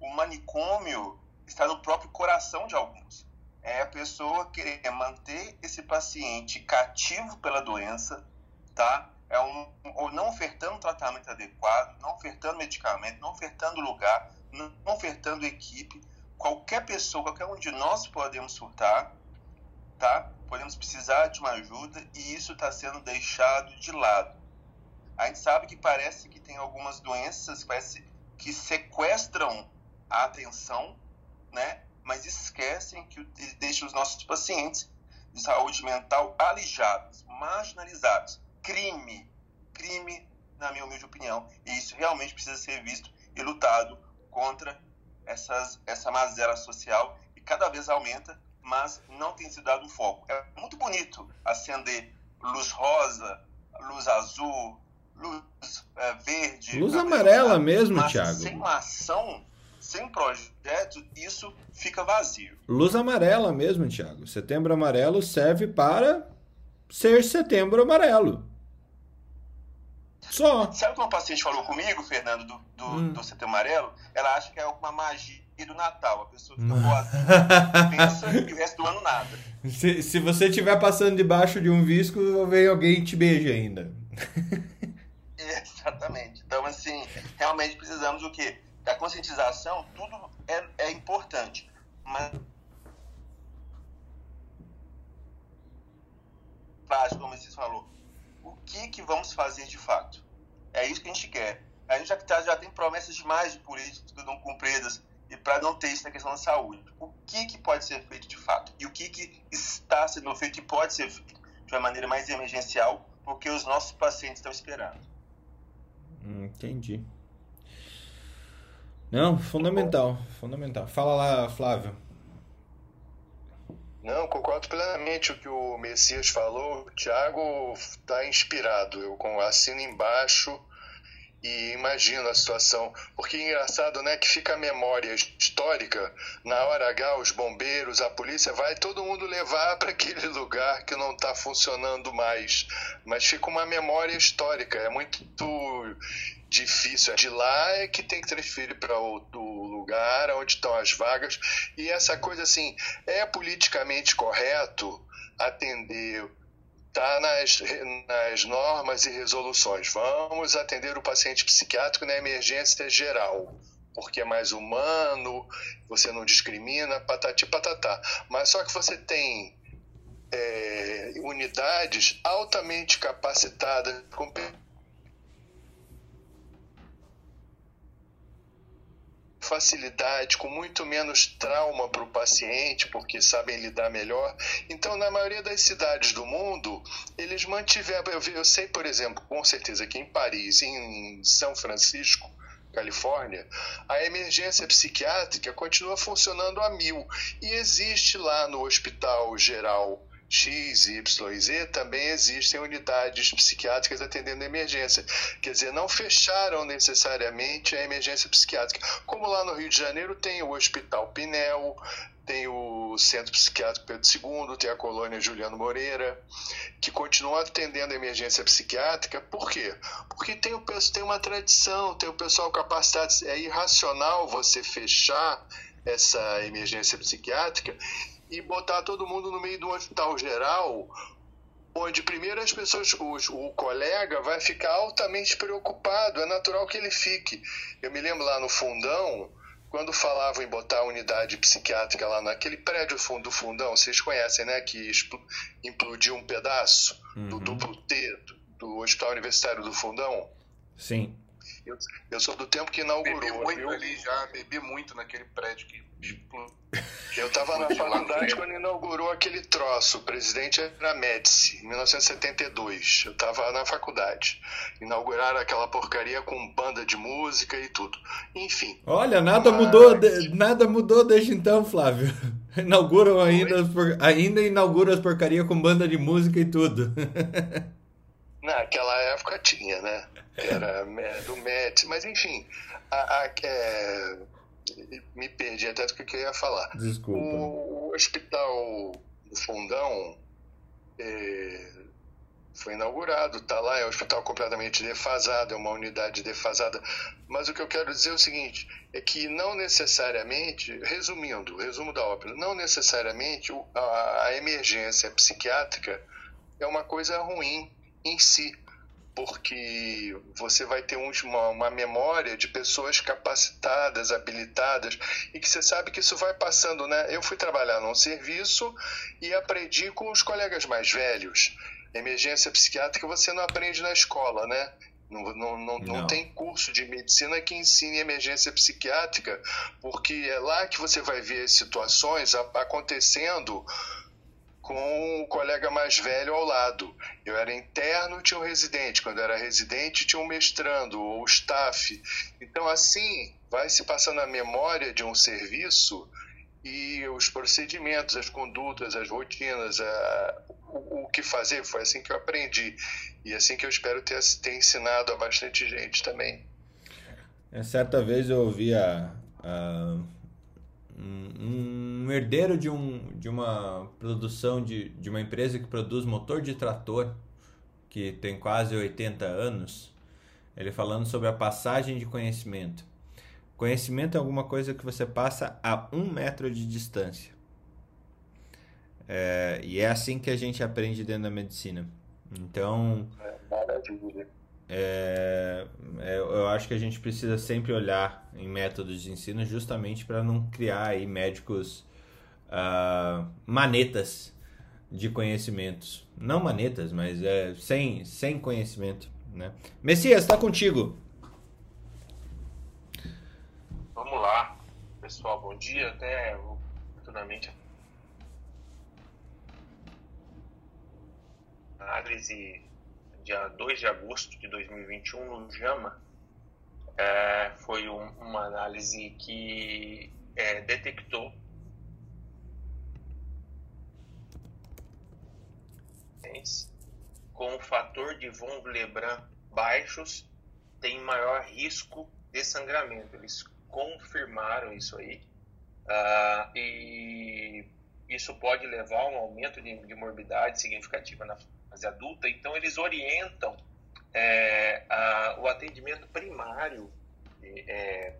o manicômio está no próprio coração de alguns é a pessoa querer manter esse paciente cativo pela doença, tá? É um, ou não ofertando tratamento adequado, não ofertando medicamento, não ofertando lugar, não ofertando equipe. Qualquer pessoa, qualquer um de nós podemos surtar, tá? Podemos precisar de uma ajuda e isso está sendo deixado de lado. A gente sabe que parece que tem algumas doenças parece, que sequestram a atenção, né? Mas esquecem que deixa os nossos pacientes de saúde mental alijados, marginalizados. Crime, crime, na minha humilde opinião. E isso realmente precisa ser visto e lutado contra essas, essa mazela social e cada vez aumenta, mas não tem sido dado um foco. É muito bonito acender luz rosa, luz azul, luz é, verde. Luz amarela mesmo, mas Thiago. Sem uma ação sem projeto, isso fica vazio. Luz amarela mesmo, Tiago. Setembro amarelo serve para ser setembro amarelo. Só. Sabe o que uma paciente falou comigo, Fernando, do, do, hum. do setembro amarelo? Ela acha que é uma magia do Natal. A pessoa fica boa, pensa e o resto do ano nada. Se, se você estiver passando debaixo de um visco, vem alguém e te beija ainda. Exatamente. Então, assim, realmente precisamos o quê? Da conscientização, tudo é, é importante. Mas como você falou, o que, que vamos fazer de fato? É isso que a gente quer. A gente já, tá, já tem promessas demais de políticos que não cumpridas e para não ter isso na questão da saúde. O que, que pode ser feito de fato? E o que, que está sendo feito e pode ser feito de uma maneira mais emergencial, porque os nossos pacientes estão esperando. Hum, entendi. Não, fundamental, fundamental. Fala lá, Flávio. Não, concordo plenamente o que o Messias falou. O Thiago está inspirado. Eu assino embaixo e imagino a situação. Porque é engraçado, né, que fica a memória histórica. Na hora H, os bombeiros, a polícia, vai todo mundo levar para aquele lugar que não está funcionando mais. Mas fica uma memória histórica. É muito difícil. É de lá é que tem que transferir para outro lugar onde estão as vagas. E essa coisa assim, é politicamente correto atender está nas, nas normas e resoluções. Vamos atender o paciente psiquiátrico na emergência geral, porque é mais humano, você não discrimina, patati patatá. Mas só que você tem é, unidades altamente capacitadas, facilidade, com muito menos trauma para o paciente, porque sabem lidar melhor. Então, na maioria das cidades do mundo, eles mantiveram. Eu, eu sei, por exemplo, com certeza que em Paris, em São Francisco, Califórnia, a emergência psiquiátrica continua funcionando a mil e existe lá no Hospital Geral X, Y e Z, também existem unidades psiquiátricas atendendo emergência. Quer dizer, não fecharam necessariamente a emergência psiquiátrica. Como lá no Rio de Janeiro tem o Hospital Pinel, tem o o Centro Psiquiátrico Pedro II, tem a colônia Juliano Moreira, que continuam atendendo a emergência psiquiátrica. Por quê? Porque tem, o, tem uma tradição, tem o pessoal capacitado. É irracional você fechar essa emergência psiquiátrica e botar todo mundo no meio de um hospital geral, onde primeiro as pessoas, o, o, colega vai ficar altamente preocupado, é natural que ele fique. Eu me lembro lá no fundão, quando falavam em botar a unidade psiquiátrica lá naquele prédio fundo do fundão, vocês conhecem, né, que implodiu um pedaço uhum. do duplo T do, do Hospital Universitário do Fundão? Sim. Eu, eu sou do tempo que inaugurou. Bebi muito viu? ali já, bebi muito naquele prédio que eu estava na faculdade quando inaugurou aquele troço. O presidente era Médici, em 1972. Eu estava na faculdade. Inauguraram aquela porcaria com banda de música e tudo. Enfim. Olha, nada mas... mudou, nada mudou desde então, Flávio. Inauguram ainda, ainda inauguram as porcarias com banda de música e tudo. Naquela época tinha, né? Era do Médici, mas enfim. A, a, é me perdi até do que eu ia falar. Desculpa. O, o hospital do Fundão é, foi inaugurado, está lá, é um hospital completamente defasado, é uma unidade defasada. Mas o que eu quero dizer é o seguinte: é que não necessariamente, resumindo, resumo da ópera, não necessariamente a, a emergência psiquiátrica é uma coisa ruim em si porque você vai ter uma, uma, memória de pessoas capacitadas, habilitadas, e que você sabe que isso vai passando, né? Eu fui trabalhar num serviço e aprendi com os colegas mais velhos. Emergência psiquiátrica você não aprende na escola, né? Não, não, não, não, não tem curso de medicina que ensine emergência psiquiátrica, porque é lá que você vai ver situações acontecendo com o colega mais velho ao lado. Eu era interno, tinha um residente. Quando era residente, tinha um mestrando ou staff. Então, assim, vai se passando a memória de um serviço e os procedimentos, as condutas, as rotinas, a, o, o, que fazer. Foi assim que eu aprendi. E assim que eu espero ter, ter ensinado a bastante gente também. É, certa vez eu ouvi a, a um, um, herdeiro de, um, de uma produção de, de uma empresa que produz motor de trator, que tem quase 80 anos, ele falando sobre a passagem de conhecimento. Conhecimento é alguma coisa que você passa a um metro de distância. É, e é assim que a gente aprende dentro da medicina. Então. É, é, eu acho que a gente precisa sempre olhar em métodos de ensino justamente para não criar aí médicos uh, manetas de conhecimentos. Não manetas, mas é, sem, sem conhecimento. Né? Messias, está contigo. Vamos lá, pessoal. Bom dia. Até futuramente. Análise dia 2 de agosto de 2021 no JAMA, é, foi um, uma análise que é, detectou com o fator de von Willebrand baixos tem maior risco de sangramento. Eles confirmaram isso aí. Uh, e isso pode levar a um aumento de, de morbidade significativa na fase adulta, então eles orientam é, a, o atendimento primário, é,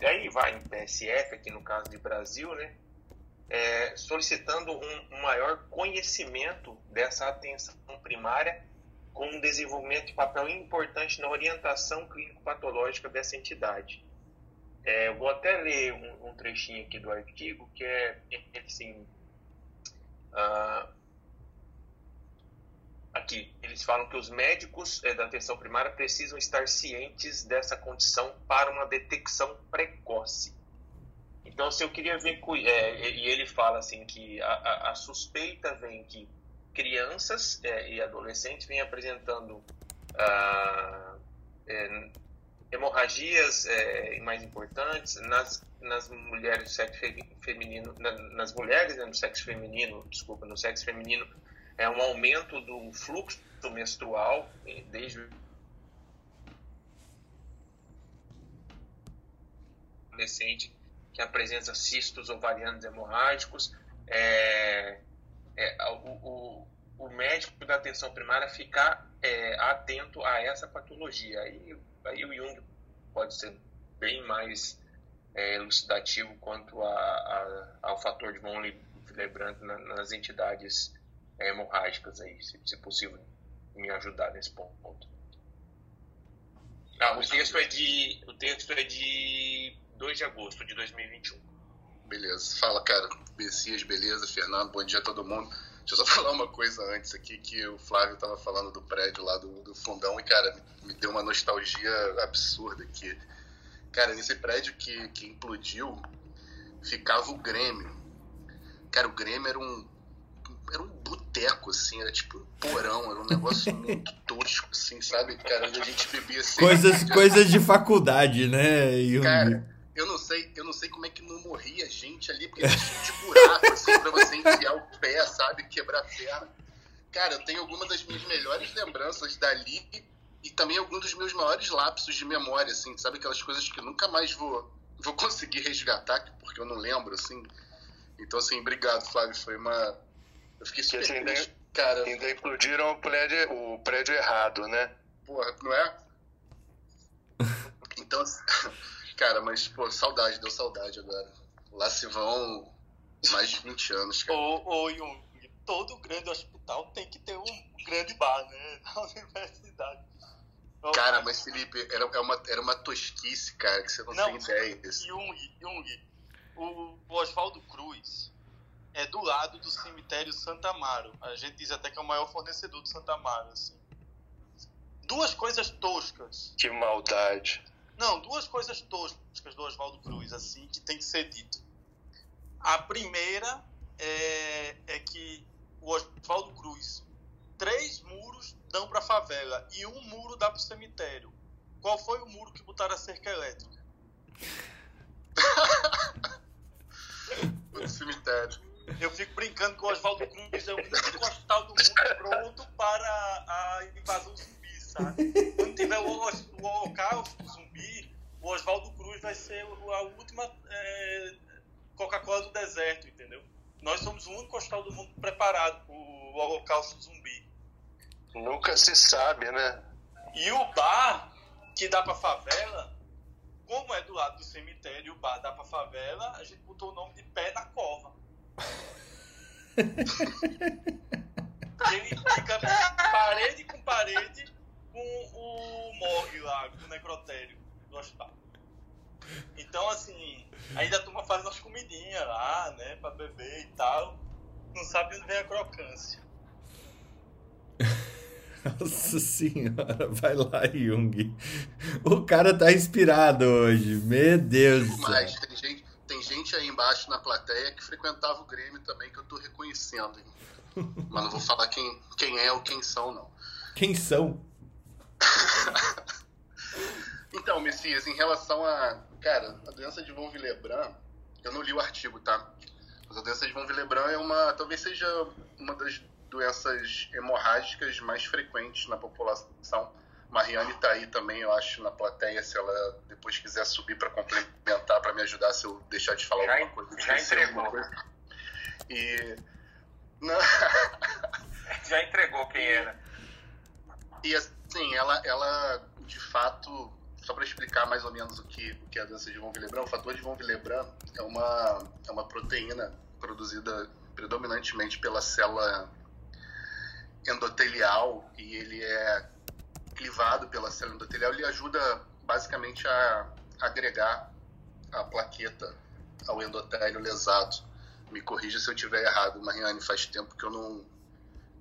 e aí vai em PSF, aqui no caso de Brasil, né, é, solicitando um, maior conhecimento dessa atenção primária, com um desenvolvimento de papel importante na orientação clínico-patológica dessa entidade. É, eu vou até ler um, um, trechinho aqui do artigo, que é, assim, uh, aqui, eles falam que os médicos é, da atenção primária precisam estar cientes dessa condição para uma detecção precoce. Então, se eu queria ver, é, e ele fala assim que a, a, a suspeita vem que crianças é, e adolescentes vêm apresentando ah, é, hemorragias é, mais importantes nas, nas mulheres do sexo feminino, nas mulheres né, no sexo feminino, desculpa, no sexo feminino é um aumento do fluxo menstrual desde adolescente que apresenta cistos ovarianos hemorrágicos, é, é, o, o, o, médico da atenção primária ficar é, atento a essa patologia. Aí, aí o Jung pode ser bem mais é, elucidativo quanto a, a, ao fator de von Willebrand nas entidades é, hemorrágicas aí, se, se possível me ajudar nesse ponto. Ah, o texto é de o texto é de 2 de agosto de 2021. Beleza. Fala, cara. Messias, beleza? Fernando, bom dia a todo mundo. Deixa eu só falar uma coisa antes aqui, que o Flávio tava falando do prédio lá do, do fundão e, cara, me deu uma nostalgia absurda aqui. Cara, nesse prédio que, que implodiu, ficava o Grêmio. Cara, o Grêmio era um era um boteco, assim, era tipo um porão, era um negócio muito tosco, assim, sabe? Cara, onde a gente bebia assim. Coisas, coisas de faculdade, né? E Cara, eu não sei, eu não sei como é que não morria gente ali, porque tinha de buraco, assim, pra você enfiar o pé, sabe? Quebrar a perna. Cara, eu tenho algumas das minhas melhores lembranças dali e também alguns dos meus maiores lapsos de memória, assim, sabe? Aquelas coisas que eu nunca mais vou, vou conseguir resgatar, porque eu não lembro, assim. Então, assim, obrigado, Flávio. Foi uma, eu fiquei super ainda, cara. Ainda implodiram o prédio, o prédio errado, né? Porra, não é? Então, cara, mas, pô, saudade, deu saudade agora. Lá se vão mais de 20 anos, cara. Ô, ô Jung, todo grande hospital tem que ter um grande bar, né? Na universidade. Cara, mas Felipe, era, era, é uma, era uma tosquice, cara, que você não, não tem ideia. Jung, Jung, o Oswaldo Cruz, é do lado do cemitério Santa Amaro. A gente diz até que é o maior fornecedor do Santa Amaro, assim. Duas coisas toscas. Que maldade. Não, duas coisas toscas do Oswaldo Cruz, assim, que tem que ser dito. A primeira é, é que o Oswaldo Cruz, três muros dão para a favela e um muro dá para o cemitério. Qual foi o muro que botaram a cerca elétrica? o cemitério. Eu fico brincando que o Oswaldo Cruz é o único hospital do mundo pronto para a invasão zumbi, sabe? Quando tiver o, o holocausto zumbi, o Oswaldo Cruz vai ser a última é, Coca-Cola do deserto, entendeu? Nós somos o único hospital do mundo preparado para o holocausto zumbi. Nunca se sabe, né? E o bar que dá para favela, como é do lado do cemitério, o bar dá para favela, a gente botou o nome de Pé na Cova. Ele fica parede com parede com o morgue lá, com o necrotério hospital. Então, assim, ainda a turma faz umas comidinhas lá, né, pra beber e tal. Não sabe onde vem a crocância. Nossa senhora, vai lá, Jung. O cara tá inspirado hoje, meu Deus. Mas tem gente, tem gente aí embaixo na plateia que frequentava o Grêmio também, que eu tô reconhecendo. Hein? Mas não vou falar quem, quem é ou quem são, não. Quem são? então, Messias, em relação a. Cara, a doença de von Willebrand, eu não li o artigo, tá? Mas a doença de von Willebrand é uma. Talvez seja uma das doenças hemorrágicas mais frequentes na população Mariane está aí também, eu acho, na plateia, se ela depois quiser subir para complementar, para me ajudar, se eu deixar de falar já, alguma coisa. Já entregou. Coisa. E... já entregou quem era. E assim, ela, ela de fato, só para explicar mais ou menos o que, o que é a doença de von Willebrand, o fator de von Willebrand é uma, é uma proteína produzida predominantemente pela célula endotelial e ele é clivado pela célula endotelial, ele ajuda basicamente a agregar a plaqueta ao endotélio lesado. Me corrija se eu estiver errado, Mariane, faz tempo que eu não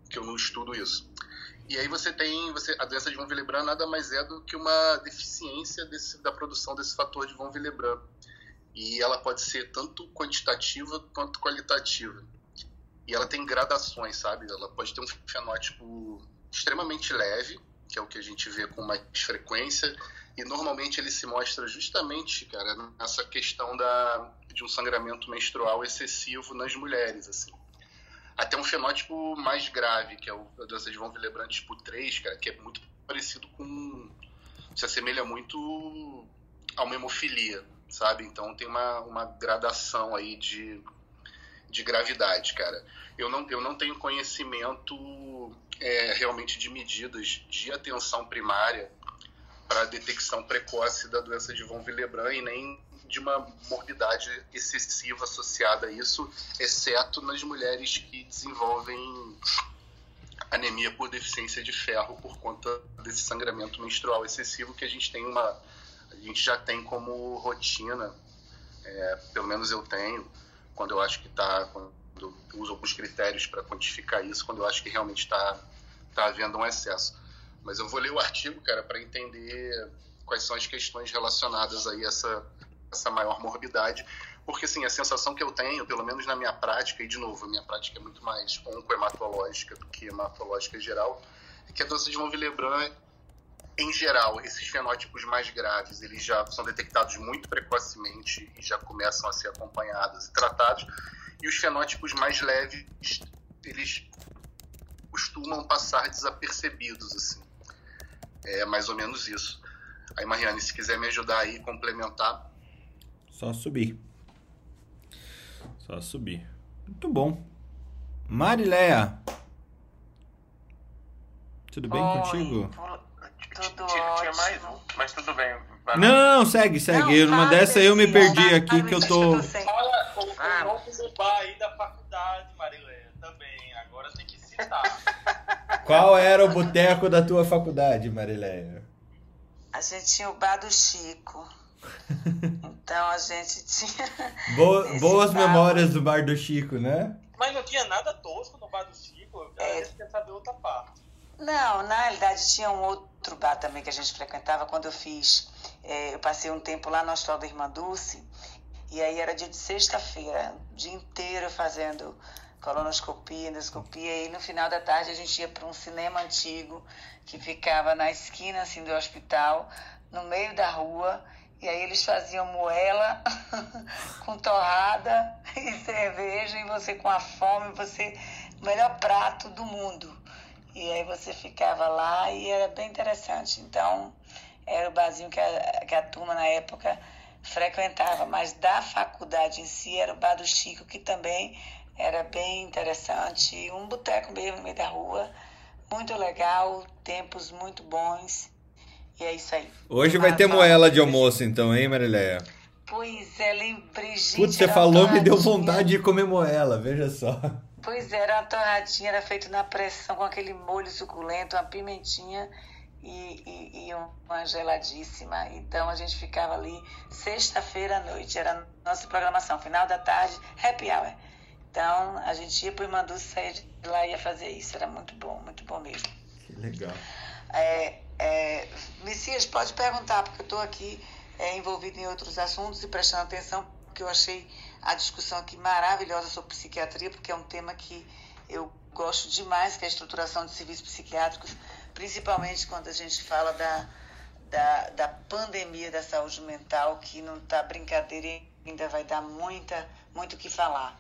que eu não estudo isso. E aí você tem, você, a doença de von Willebrand nada mais é do que uma deficiência desse, da produção desse fator de von Willebrand. E ela pode ser tanto quantitativa quanto qualitativa. E ela tem gradações, sabe? Ela pode ter um fenótipo extremamente leve, que é o que a gente vê com mais frequência, e normalmente ele se mostra justamente, cara, nessa questão da, de um sangramento menstrual excessivo nas mulheres, assim. Até um fenótipo mais grave, que é o, a doença de von Willebrand tipo 3, cara, que é muito parecido com... se assemelha muito a uma hemofilia, sabe? Então tem uma, uma gradação aí de, de gravidade, cara. Eu não, eu não tenho conhecimento é, realmente de medidas de atenção primária para detecção precoce da doença de von Willebrand e nem de uma morbidade excessiva associada a isso, exceto nas mulheres que desenvolvem anemia por deficiência de ferro por conta desse sangramento menstrual excessivo que a gente tem uma a gente já tem como rotina é, pelo menos eu tenho quando eu acho que está quando eu uso alguns critérios para quantificar isso quando eu acho que realmente está tá havendo um excesso. Mas eu vou ler o artigo cara para entender quais são as questões relacionadas aí a essa essa maior morbidade porque assim, a sensação que eu tenho, pelo menos na minha prática, e de novo, a minha prática é muito mais oncohematológica do que hematológica geral, é que a doença de von Willebrand, em geral, esses fenótipos mais graves, eles já são detectados muito precocemente e já começam a ser acompanhados e tratados, e os fenótipos mais leves, eles costumam passar desapercebidos, assim. É mais ou menos isso. Aí, Mariane, se quiser me ajudar aí, complementar. Só subir. Só subir. Muito bom. Marileia. Tudo bem Oi, contigo? Tudo Tinha, tinha mais um, mas tudo bem. Não, não, não, segue, segue. Não, Numa fala, dessa eu me perdi fala, aqui que eu tô. Fala o, nome do bar aí da faculdade, Marileia, também. Agora tem que citar. Qual era o boteco da tua faculdade, Marileia? A gente tinha o bar do Chico. Então a gente tinha. Boas bar- memórias do bar do Chico, né? Mas não tinha nada tosco no bar do Chico. É. é. queria saber outra parte. Não, na realidade tinha um outro bar também que a gente frequentava quando eu fiz. eh, eu passei um tempo lá no Hospital da Irmã Dulce, e aí era dia de sexta-feira, o dia inteiro fazendo colonoscopia, endoscopia, e no final da tarde a gente ia para um cinema antigo que ficava na esquina assim, do hospital, no meio da rua, e aí eles faziam moela com torrada e cerveja, e você com a fome, você. O melhor prato do mundo. E aí você ficava lá e era bem interessante. Então, era o barzinho que a, que a turma na época frequentava. Mas da faculdade em si era o bar do Chico, que também era bem interessante. Um boteco mesmo no meio da rua. Muito legal, tempos muito bons. E é isso aí. Hoje vai ter Fala, moela de almoço, então, hein, Marileia? Pois é, lembrei, gente. Putz, você falou, me deu vontade de comer moela, veja só. Pois é, era uma torradinha, era feito na pressão com aquele molho suculento, uma pimentinha e, e, e uma geladíssima. Então a gente ficava ali sexta-feira à noite, era a nossa programação, final da tarde, happy hour. Então a gente ia pro Imandu, saía de lá e ia fazer isso. Era muito bom, muito bom mesmo. Que legal. É, é, Messias, pode perguntar, porque eu estou aqui é, envolvido em outros assuntos e prestando atenção, porque eu achei a discussão aqui maravilhosa sobre psiquiatria, porque é um tema que eu gosto demais, que é a estruturação de serviços psiquiátricos, principalmente quando a gente fala da, da, da pandemia da saúde mental, que não está brincadeira e ainda vai dar muita, muito o que falar.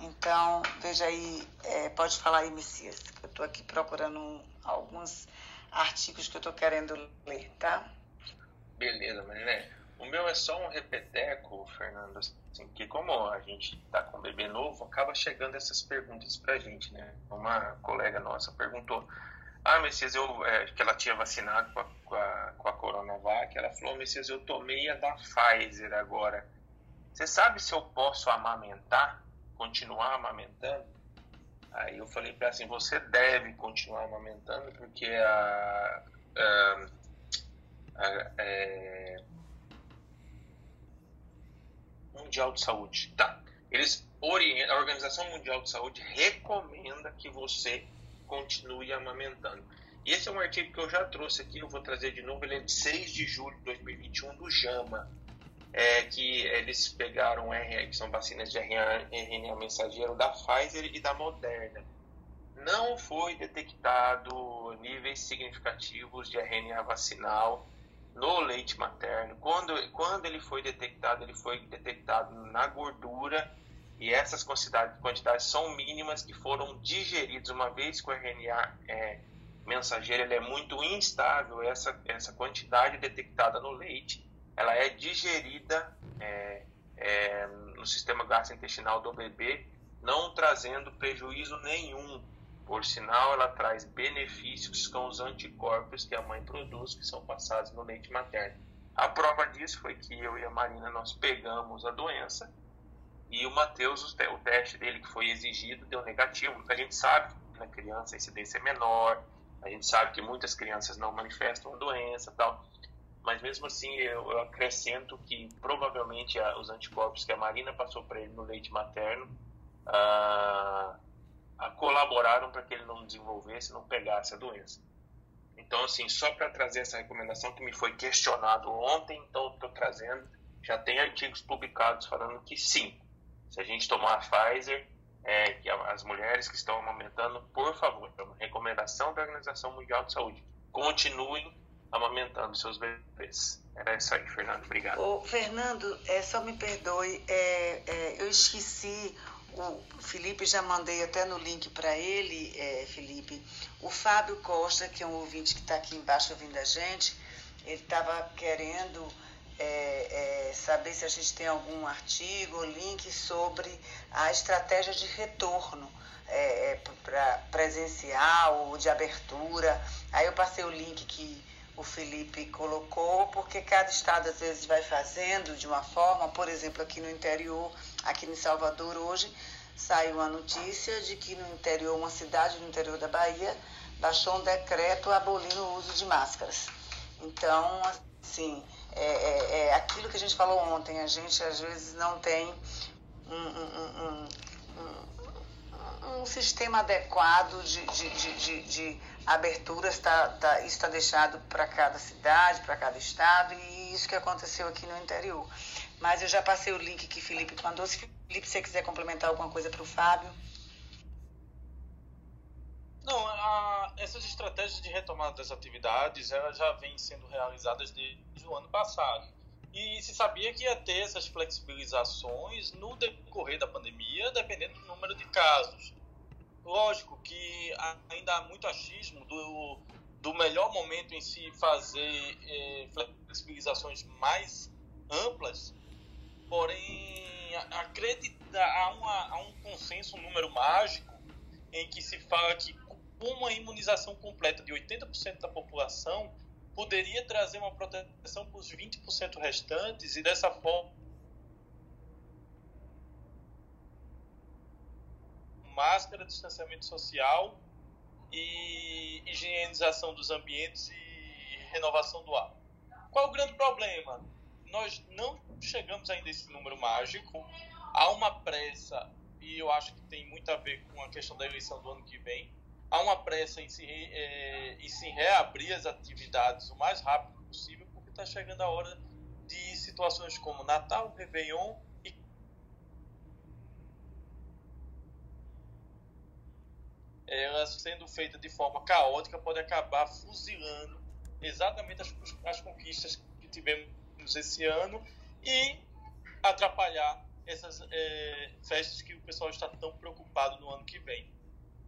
Então, veja aí, é, pode falar aí, Messias, que eu estou aqui procurando um- alguns artigos que eu estou querendo ler, tá? Beleza, mas né? O meu é só um repeteco, Fernando, assim, que como a gente tá com um bebê novo, acaba chegando essas perguntas pra gente, né? Uma colega nossa perguntou, ah, Messias, eu, é, que ela tinha vacinado com a, com a, com a Coronavac, ela falou, Messias, eu tomei a da Pfizer agora. Você sabe se eu posso amamentar, continuar amamentando? Aí eu falei para assim, você deve continuar amamentando, porque a, a a- é, Mundial de Saúde, tá? Eles orient- a Organização Mundial de Saúde recomenda que você continue amamentando. E esse é um artigo que eu já trouxe aqui, eu vou trazer de novo, ele é de 6 de julho de 2021 do JAMA, é, que eles pegaram RNA, que são vacinas de RNA, RNA mensageiro da Pfizer e da Moderna não foi detectado níveis significativos de RNA vacinal no leite materno. Quando, quando ele foi detectado, ele foi detectado na gordura e essas quantidades, são mínimas que foram digeridas uma vez que o RNA é, mensageiro ele é muito instável, essa, essa quantidade detectada no leite, ela é digerida é, é, no sistema gastrointestinal do bebê não trazendo prejuízo nenhum. Por sinal, ela traz benefícios com os anticorpos que a mãe produz, que são passados no leite materno. A prova disso foi que eu e a Marina nós pegamos a doença e o Matheus, o teste dele que foi exigido, deu negativo. A gente sabe que na criança a incidência é menor, a gente sabe que muitas crianças não manifestam a doença tal. Mas mesmo assim, eu, eu acrescento que provavelmente a, os anticorpos que a Marina passou para ele no leite materno ah, colaboraram para que ele não desenvolvesse, não pegasse a doença. Então, assim, só para trazer essa recomendação que me foi questionado ontem, então estou trazendo, já tem artigos publicados falando que sim, se a gente tomar a Pfizer, é, que as mulheres que estão amamentando, por favor, é uma recomendação da Organização Mundial de Saúde, continuem amamentando seus bebês. Era isso aí, Fernando. Obrigado. Ô, Fernando, é, só me perdoe, é, é, eu esqueci o Felipe, já mandei até no link para ele, é, Felipe. O Fábio Costa, que é um ouvinte que está aqui embaixo ouvindo a gente, ele estava querendo é, é, saber se a gente tem algum artigo, link sobre a estratégia de retorno é, é para presencial ou de abertura. Aí eu passei o link que o Felipe colocou, porque cada estado às vezes vai fazendo de uma forma, por exemplo, aqui no interior, aqui em Salvador hoje, saiu uma notícia de que no interior, uma cidade no interior da Bahia, baixou um decreto abolindo o uso de máscaras. Então, assim, é, é, é, aquilo que a gente falou ontem, a gente às vezes não tem um, um, um sistema adequado de, de, de, de aberturas, tá, tá, isso está deixado para cada cidade, para cada estado, e isso que aconteceu aqui no interior. Mas eu já passei o link que Felipe mandou. Se Felipe, você quiser complementar alguma coisa para o Fábio. Não, a, essas estratégias de retomada das atividades elas já vêm sendo realizadas desde o ano passado. E se sabia que ia ter essas flexibilizações no decorrer da pandemia, dependendo do número de casos. Lógico que ainda há muito achismo do, do melhor momento em se fazer eh, flexibilizações mais amplas, porém acredita, há, uma, há um consenso, um número mágico, em que se fala que uma imunização completa de 80% da população poderia trazer uma proteção para os 20% restantes e dessa forma máscara, distanciamento social e higienização dos ambientes e renovação do ar. Qual o grande problema? Nós não chegamos ainda a esse número mágico. Há uma pressa, e eu acho que tem muito a ver com a questão da eleição do ano que vem, há uma pressa em se, é, em se reabrir as atividades o mais rápido possível, porque está chegando a hora de situações como Natal, Réveillon e elas sendo feitas de forma caótica pode acabar fuzilando exatamente as, as conquistas que tivemos esse ano e atrapalhar essas é, festas que o pessoal está tão preocupado no ano que vem.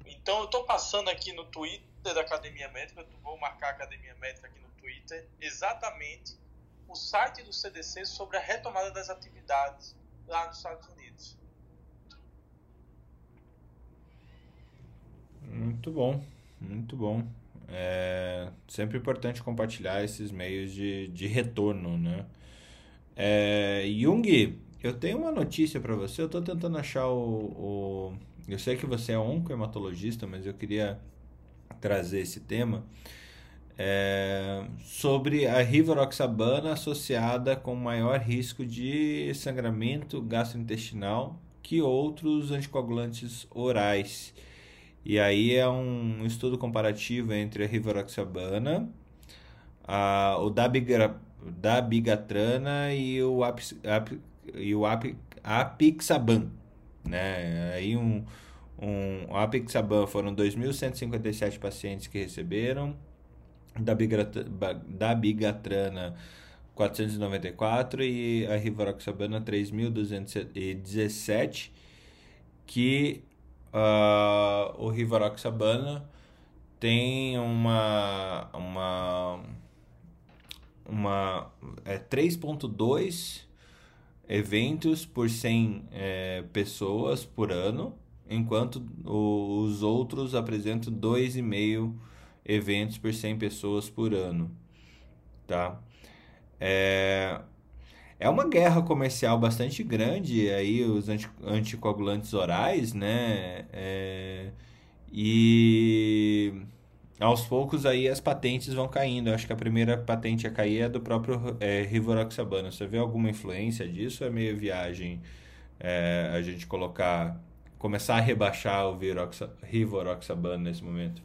Então eu estou passando aqui no Twitter da Academia Médica, eu vou marcar a Academia Médica aqui no Twitter, exatamente o site do CDC sobre a retomada das atividades lá nos Estados Unidos. Muito bom, muito bom. É sempre importante compartilhar esses meios de, de retorno, né? É, Jung, eu tenho uma notícia para você. Eu estou tentando achar o, o eu sei que você é oncohematologista, mas eu queria trazer esse tema é, sobre a rivaroxabana associada com maior risco de sangramento gastrointestinal que outros anticoagulantes orais. E aí é um estudo comparativo entre a rivaroxabana, a, o dabigra, dabigatrana e o, ap, e o ap, apixaban né? Aí um, um Apixaban foram 2.157 pacientes que receberam, da, da Bigatrana 494 e a Rivaroxabana 3.217, que uh, o Rivaroxabana tem uma uma uma é 3.2 eventos por 100 é, pessoas por ano, enquanto os outros apresentam 2,5 eventos por 100 pessoas por ano, tá? É, é uma guerra comercial bastante grande aí os anticoagulantes orais, né? É, e aos poucos aí as patentes vão caindo. Eu acho que a primeira patente a cair é do próprio é, Rivaroxabana. Você vê alguma influência disso? É meio viagem é, a gente colocar, começar a rebaixar o Rivaroxabana nesse momento?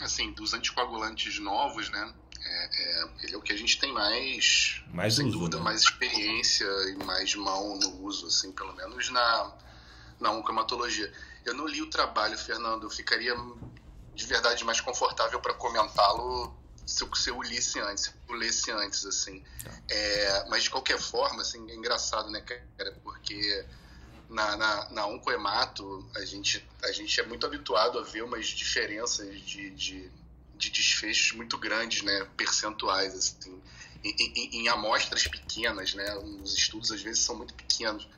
Assim, dos anticoagulantes novos, né? É, é, ele é o que a gente tem mais, mais sem uso, dúvida, né? mais experiência e mais mão no uso, assim, pelo menos na, na oncomatologia. Eu não li o trabalho, Fernando, eu ficaria de verdade mais confortável para comentá-lo se se eu lisse antes, se eu lesse antes, assim. É, mas de qualquer forma, assim, é engraçado, né, cara, porque na, na, na oncoemato a gente, a gente é muito habituado a ver umas diferenças de, de de desfechos muito grandes, né, percentuais, assim, em, em, em, amostras pequenas, né, os estudos às vezes são muito pequenos.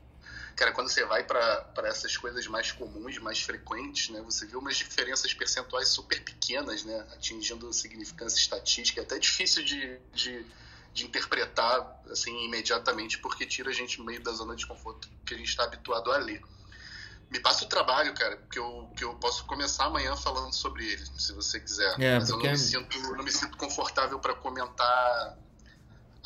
Cara, quando você vai para essas coisas mais comuns, mais frequentes, né, você vê umas diferenças percentuais super pequenas, né, atingindo significância estatística, é até difícil de, de, de interpretar, assim, imediatamente, porque tira a gente meio da zona de conforto que a gente está habituado a ler. Me passa o trabalho, cara, que eu, que eu posso começar amanhã falando sobre ele, se você quiser. É, Mas porque- eu não me sinto, não me sinto confortável para comentar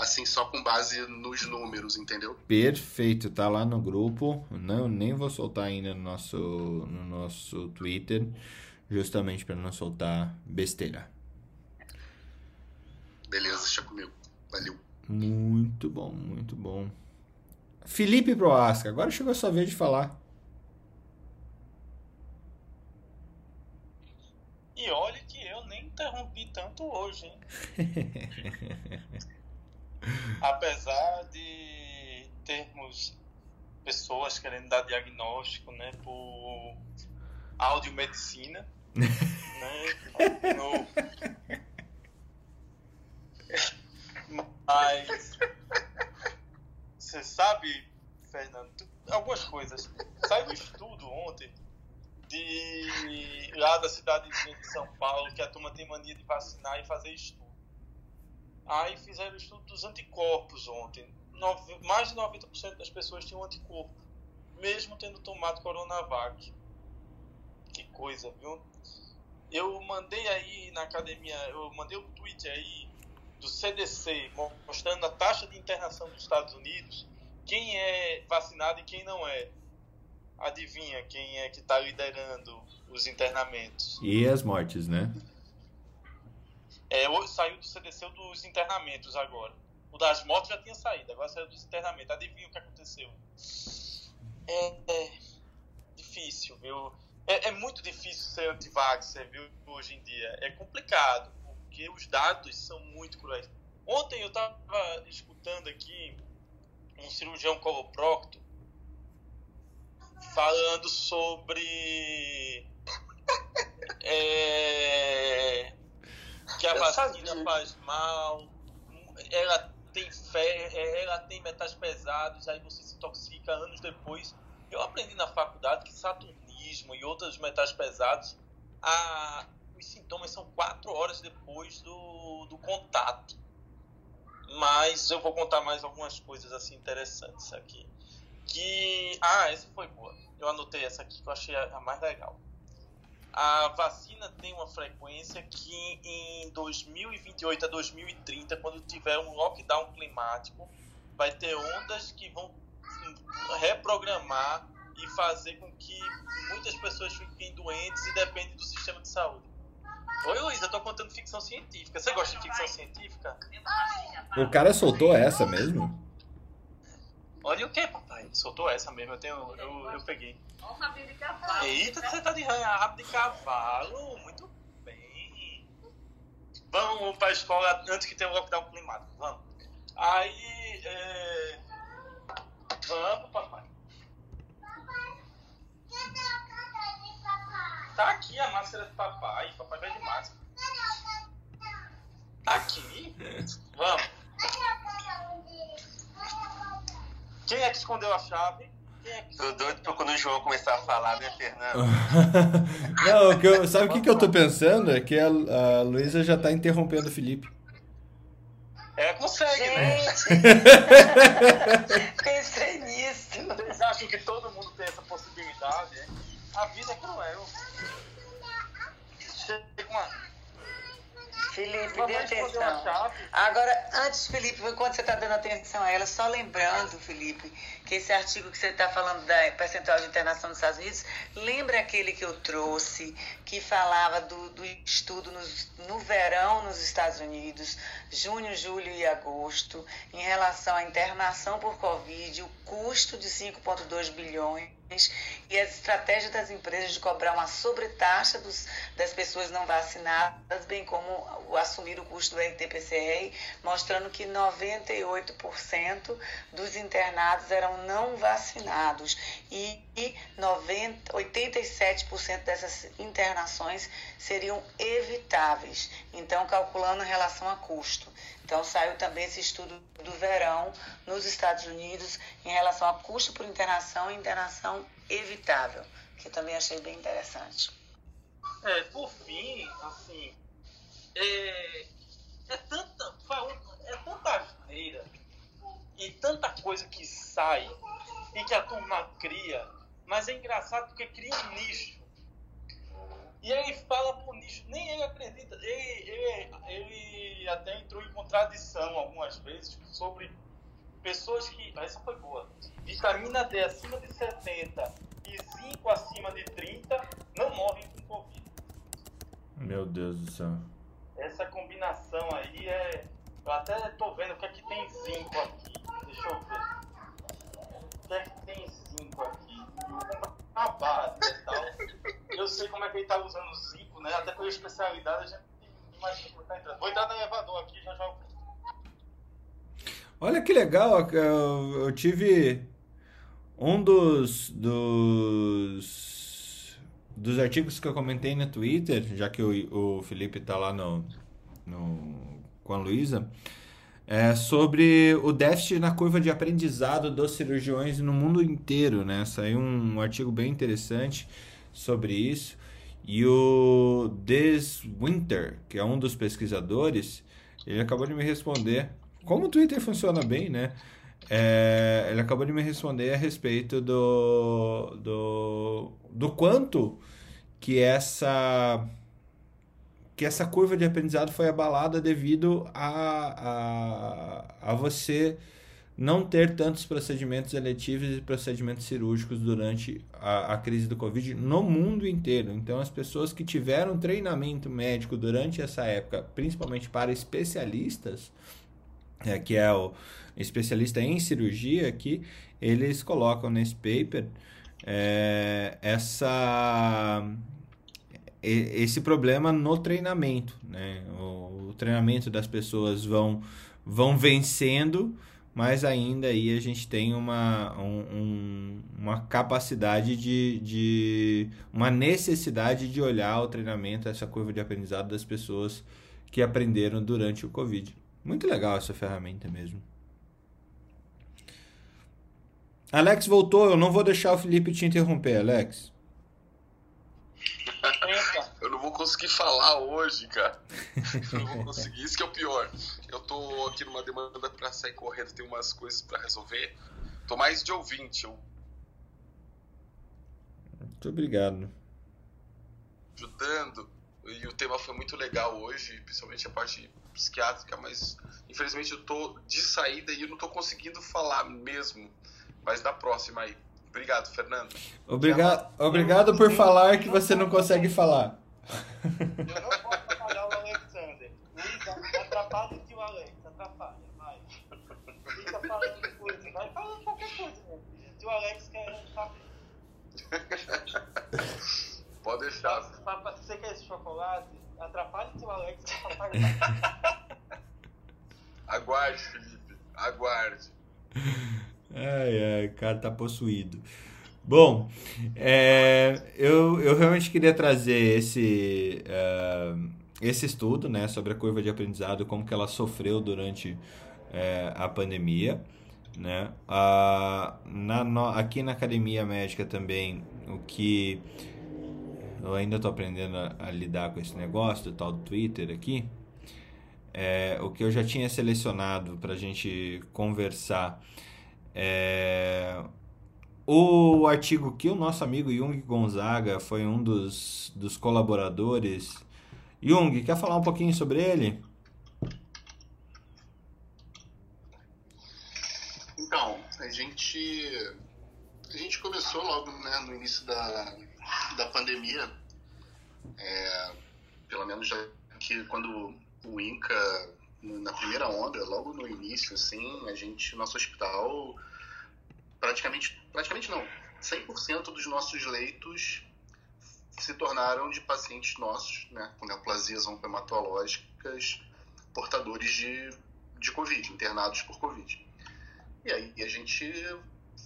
assim só com base nos números, entendeu? Perfeito, tá lá no grupo. Não, nem vou soltar ainda no nosso, no nosso Twitter, justamente para não soltar besteira. Beleza, deixa comigo. Valeu. Muito bom, muito bom. Felipe Proasca, agora chegou a sua vez de falar. E olha que eu nem interrompi tanto hoje, hein? Apesar de termos pessoas querendo dar diagnóstico, né, por audiomedicina, né, no... Mas você sabe, Fernando, tu- algumas coisas. Saiu um estudo ontem de lá da cidadezinha de São Paulo que a turma tem mania de vacinar e fazer estudo. Aí fizeram o estudo dos anticorpos ontem. Nove- mais de 90% das pessoas tinham anticorpo, mesmo tendo tomado Coronavac. Que coisa, viu? Eu mandei aí na academia, eu mandei um tweet aí do CDC mo- mostrando a taxa de internação dos Estados Unidos, quem é vacinado e quem não é. Adivinha quem é que está liderando os internamentos? E as mortes, né? É, saiu do CDC dos internamentos agora. O das mortes já tinha saído, agora saiu dos internamentos. Adivinha o que aconteceu? É, é difícil, viu? É, é muito difícil ser anti-vaxxer, viu, hoje em dia. É complicado, porque os dados são muito cruéis. Ontem eu estava escutando aqui um cirurgião coloprocto falando sobre é, que a Eu vacina sabia. faz mal, ela tem fé, ela tem metais pesados, aí você se intoxica anos depois. Eu aprendi na faculdade que saturnismo e outros metais pesados, a, os sintomas são quatro horas depois do, do contato. Mas eu vou contar mais algumas coisas assim interessantes aqui. Que. Ah, essa foi boa. Eu anotei essa aqui que eu achei a, a mais legal. A vacina tem uma frequência que em 2028 a 2030, quando tiver um lockdown climático, vai ter ondas que vão reprogramar e fazer com que muitas pessoas fiquem doentes e dependem do sistema de saúde. Oi, Luiz, eu tô contando ficção científica. Você gosta de ficção científica? O cara soltou essa mesmo? Olha o que, papai? Soltou essa mesmo, eu, tenho, eu, eu peguei. Olha o rabinho de cavalo. Eita, você tá de rabo de cavalo. Muito bem. Vamos pra escola antes que tenha o lockdown climático. Vamos. Aí, é... Vamos, papai. Tá aqui a máscara do papai. Papai vai de máscara. Tá aqui. Vamos. Quem é que escondeu a chave? É que Tô doido pra quando o João começar a falar, né, Fernando? Não, o que eu- sabe o que, que eu tô pensando? É que a, a Luísa já tá interrompendo o Felipe. É, consegue, né? Gente! Pensei nisso. Vocês acham que todo mundo tem essa possibilidade? hein? A vida é cruel. Chega uma. Felipe, dê atenção. Agora, antes, Felipe, enquanto você está dando atenção a ela, só lembrando, Felipe, que esse artigo que você está falando da percentual de internação nos Estados Unidos, lembra aquele que eu trouxe, que falava do, do estudo nos- no verão nos Estados Unidos, junho, julho e agosto, em relação à internação por Covid, o custo de 5,2 bilhões e as estratégias das empresas de cobrar uma sobretaxa dos, das pessoas não vacinadas, bem como assumir o custo do RT-PCR, mostrando que 98% dos internados eram não vacinados. E, e 90, 87% dessas internações seriam evitáveis. Então, calculando em relação a custo. Então, saiu também esse estudo do verão nos Estados Unidos em relação a custo por internação e internação evitável, que eu também achei bem interessante. É, por fim, assim, é, é tanta, é tanta asneira e tanta coisa que sai e que a turma cria, mas é engraçado porque cria um nicho. E ele fala pro nicho, nem ele acredita, ele, ele, ele até entrou em contradição algumas vezes sobre pessoas que. Essa foi boa. Vitamina D acima de 70 e zinco acima de 30 não morrem com Covid. Meu Deus do céu. Essa combinação aí é. Eu até tô vendo o que é que tem zinco aqui. Deixa eu ver. O que é que tem zinco aqui? E tal. Eu sei como é que ele tá usando o zinco, né? Até pela especialidade a gente imagina como tá entrando. Vou entrar no elevador aqui já já. Olha que legal, eu, eu tive um dos, dos, dos artigos que eu comentei no Twitter, já que o, o Felipe tá lá no, no, com a Luísa, é sobre o déficit na curva de aprendizado dos cirurgiões no mundo inteiro, né? Saiu um artigo bem interessante sobre isso. E o Des Winter, que é um dos pesquisadores, ele acabou de me responder. Como o Twitter funciona bem, né? É, ele acabou de me responder a respeito do, do, do quanto que essa que essa curva de aprendizado foi abalada devido a, a, a você não ter tantos procedimentos eletivos e procedimentos cirúrgicos durante a, a crise do Covid no mundo inteiro. Então, as pessoas que tiveram treinamento médico durante essa época, principalmente para especialistas, é, que é o especialista em cirurgia aqui, eles colocam nesse paper é, essa esse problema no treinamento, né? O, treinamento das pessoas vão vão vencendo, mas ainda aí a gente tem uma, um- um- uma capacidade de, de uma necessidade de olhar o treinamento, essa curva de aprendizado das pessoas que aprenderam durante o Covid. Muito legal essa ferramenta mesmo. Alex voltou, eu não vou deixar o Felipe te interromper, Alex. Conseguir falar hoje, cara. Eu não vou conseguir. Isso que é o pior. Eu tô aqui numa demanda pra sair correndo, tem umas coisas pra resolver. Tô mais de ouvinte, eu Muito obrigado. ajudando. E o tema foi muito legal hoje, principalmente a parte psiquiátrica, mas infelizmente eu tô de saída e eu não tô conseguindo falar mesmo. Mas na próxima aí. Obrigado, Fernando. Obrigado, obrigado por falar que você não consegue falar. Eu não vou atrapalhar o Alexander. Luiz, atrapalha o tio Alex, atrapalha, vai. Fica falando coisa, vai falando qualquer coisa, filho. O tio Alex quer saber. Pode deixar. Papai, Você quer esse chocolate? Atrapalha o tio Alex. Aguarde, Felipe. Aguarde. Ai, ai, o cara tá possuído. Bom, é, eu, eu realmente queria trazer esse, eh, esse estudo, né, sobre a curva de aprendizado, como que ela sofreu durante eh, a pandemia, né? Ah, na, no, aqui na academia médica também, o que eu ainda estou aprendendo a, a, lidar com esse negócio do tal do Twitter aqui, é, o que eu já tinha selecionado para a gente conversar é o artigo que o nosso amigo Jung Gonzaga foi um dos, dos colaboradores. Jung, quer falar um pouquinho sobre ele? Então, a gente, a gente começou logo né, no início da, da pandemia, é, pelo menos já que quando o Inca, na primeira onda, logo no início, assim, a gente, nosso hospital praticamente, praticamente não, 100% dos nossos leitos se tornaram de pacientes nossos, né, com neoplasias oncohematológicas, portadores de, de Covid, internados por Covid. E aí a gente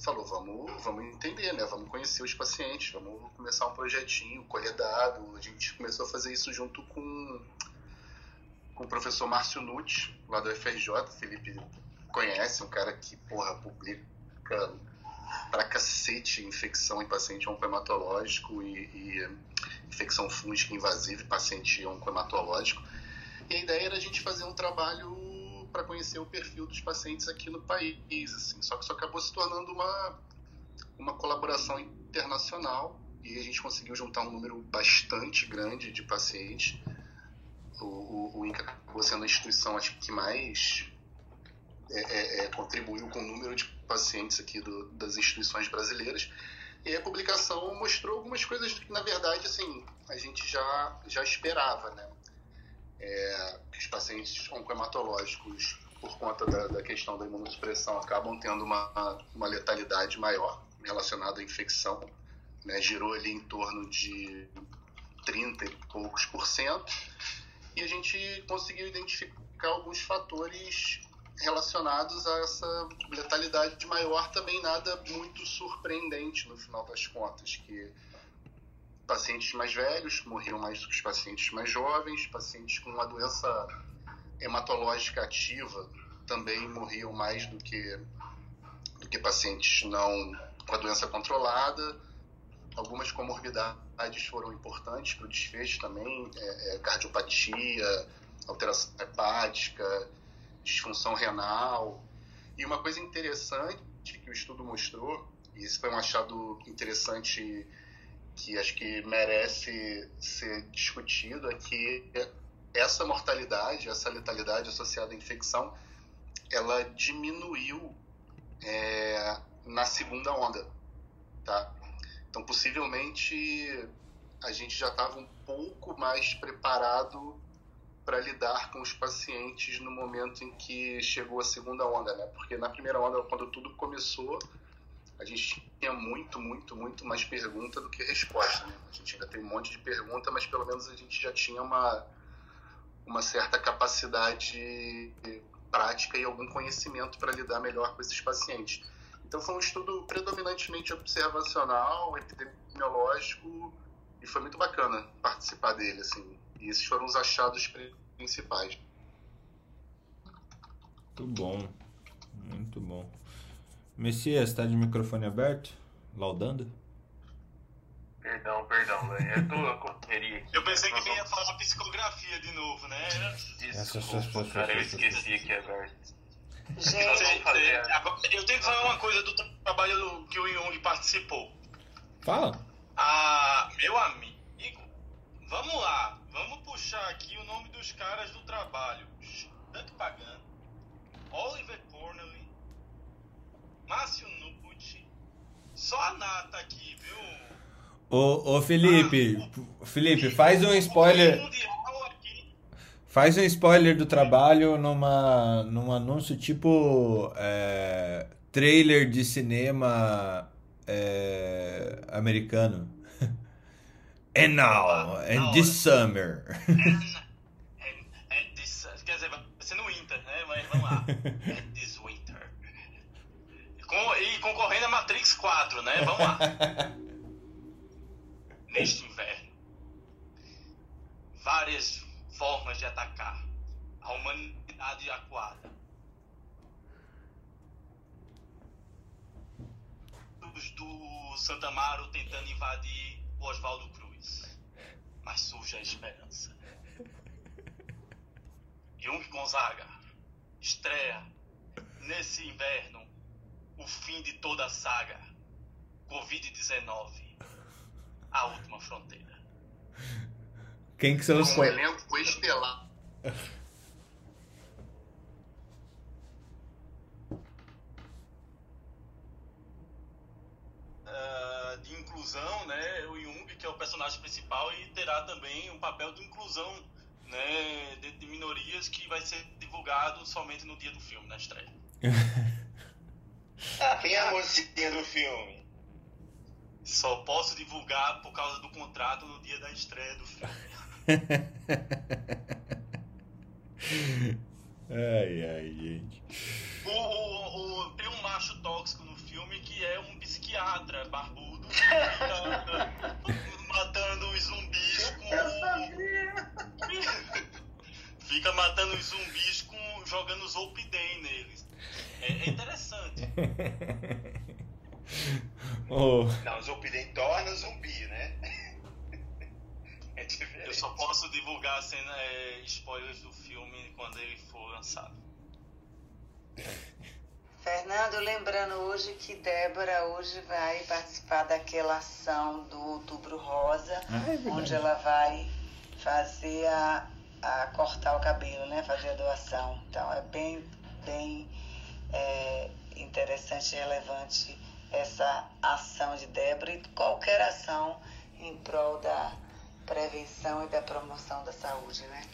falou, vamos, vamos entender, né, vamos conhecer os pacientes, vamos começar um projetinho, colher dado. A gente começou a fazer isso junto com, com o professor Márcio Nutti, lá do FRJ, Felipe conhece, um cara que, porra, publica pra cacete infecção em paciente oncohematológico e, e infecção fúngica invasiva em paciente oncohematológico. E a ideia era a gente fazer um trabalho para conhecer o perfil dos pacientes aqui no país, assim. Só que isso acabou se tornando uma, uma colaboração internacional e a gente conseguiu juntar um número bastante grande de pacientes. O, o, o INCA acabou sendo a instituição acho que mais é, é, é, contribuiu com o número de pacientes aqui do, das instituições brasileiras. E a publicação mostrou algumas coisas que, na verdade, assim, a gente já, já esperava, né? É, que os pacientes oncohematológicos, por conta da, da, questão da imunossupressão, acabam tendo uma, uma letalidade maior relacionada à infecção, né? Girou ali em torno de 30 e poucos por cento. E a gente conseguiu identificar alguns fatores relacionados a essa letalidade maior também nada muito surpreendente no final das contas, que pacientes mais velhos morriam mais do que os pacientes mais jovens, pacientes com uma doença hematológica ativa também morriam mais do que do que pacientes não com a doença controlada. Algumas comorbidades foram importantes para o desfecho também, é, é, cardiopatia, alteração hepática, disfunção renal. E uma coisa interessante que o estudo mostrou, e isso foi um achado interessante que acho que merece ser discutido, é que essa mortalidade, essa letalidade associada à infecção, ela diminuiu é, na segunda onda, tá? Então, possivelmente, a gente já estava um pouco mais preparado para lidar com os pacientes no momento em que chegou a segunda onda, né? Porque na primeira onda, quando tudo começou, a gente tinha muito, muito, muito mais pergunta do que resposta, né? A gente ainda tem um monte de pergunta, mas pelo menos a gente já tinha uma, uma certa capacidade prática e algum conhecimento para lidar melhor com esses pacientes. Então foi um estudo predominantemente observacional, epidemiológico, e foi muito bacana participar dele, assim. E esses foram os achados principais. Muito bom, muito bom. Messias, está de microfone aberto? Laudando? Perdão, perdão, velho. É tua correria aqui. Eu pensei que ia falar psicografia de novo, né? Desculpa, cara, eu esqueci aqui aberto. Gente, eu tenho que falar uma coisa do trabalho que o Jung participou. Fala. Ah, meu amigo, vamos lá. Vamos puxar aqui o nome dos caras do trabalho. Dante Pagan, Oliver Cornely, Márcio Nuput, só a Nata aqui, viu? Ô, ô Felipe, ah, Felipe, faz um spoiler. Faz um spoiler do trabalho numa, num anúncio tipo é, trailer de cinema é, americano. And now, and this summer. And, and, and this, quer dizer, vai ser no winter, né? Mas vamos lá. and this winter. Com, e concorrendo a Matrix 4, né? Vamos lá. Neste inverno. Várias formas de atacar a humanidade acuada. Santa Amaro tentando invadir o Oswaldo Cruz. Mas surge a esperança. Jung Gonzaga estreia nesse inverno o fim de toda a saga. Covid-19, a última fronteira. Quem que são os... Um elenco estelar. Uh, de inclusão, né? O Jung, que é o personagem principal, e terá também um papel de inclusão né, de, de minorias que vai ser divulgado somente no dia do filme, na estreia. ah, quem é a mocinha do filme? Só posso divulgar por causa do contrato no dia da estreia do filme. ai, ai, gente. O, o, o, tem um macho tóxico no psiquiatra barbudo matando os zumbis com. Fica matando os zumbis com. jogando Zolpidem neles. É, é interessante. oh. Não, Zolpidem torna zumbi, né? É diferente. Eu só posso divulgar cena, é, spoilers do filme quando ele for lançado. Fernando, lembrando hoje que Débora hoje vai participar daquela ação do Outubro Rosa, ah, é onde ela vai fazer a, a cortar o cabelo, né? Fazer a doação. Então é bem, bem é, interessante e relevante essa ação de Débora e qualquer ação em prol da prevenção e da promoção da saúde, né?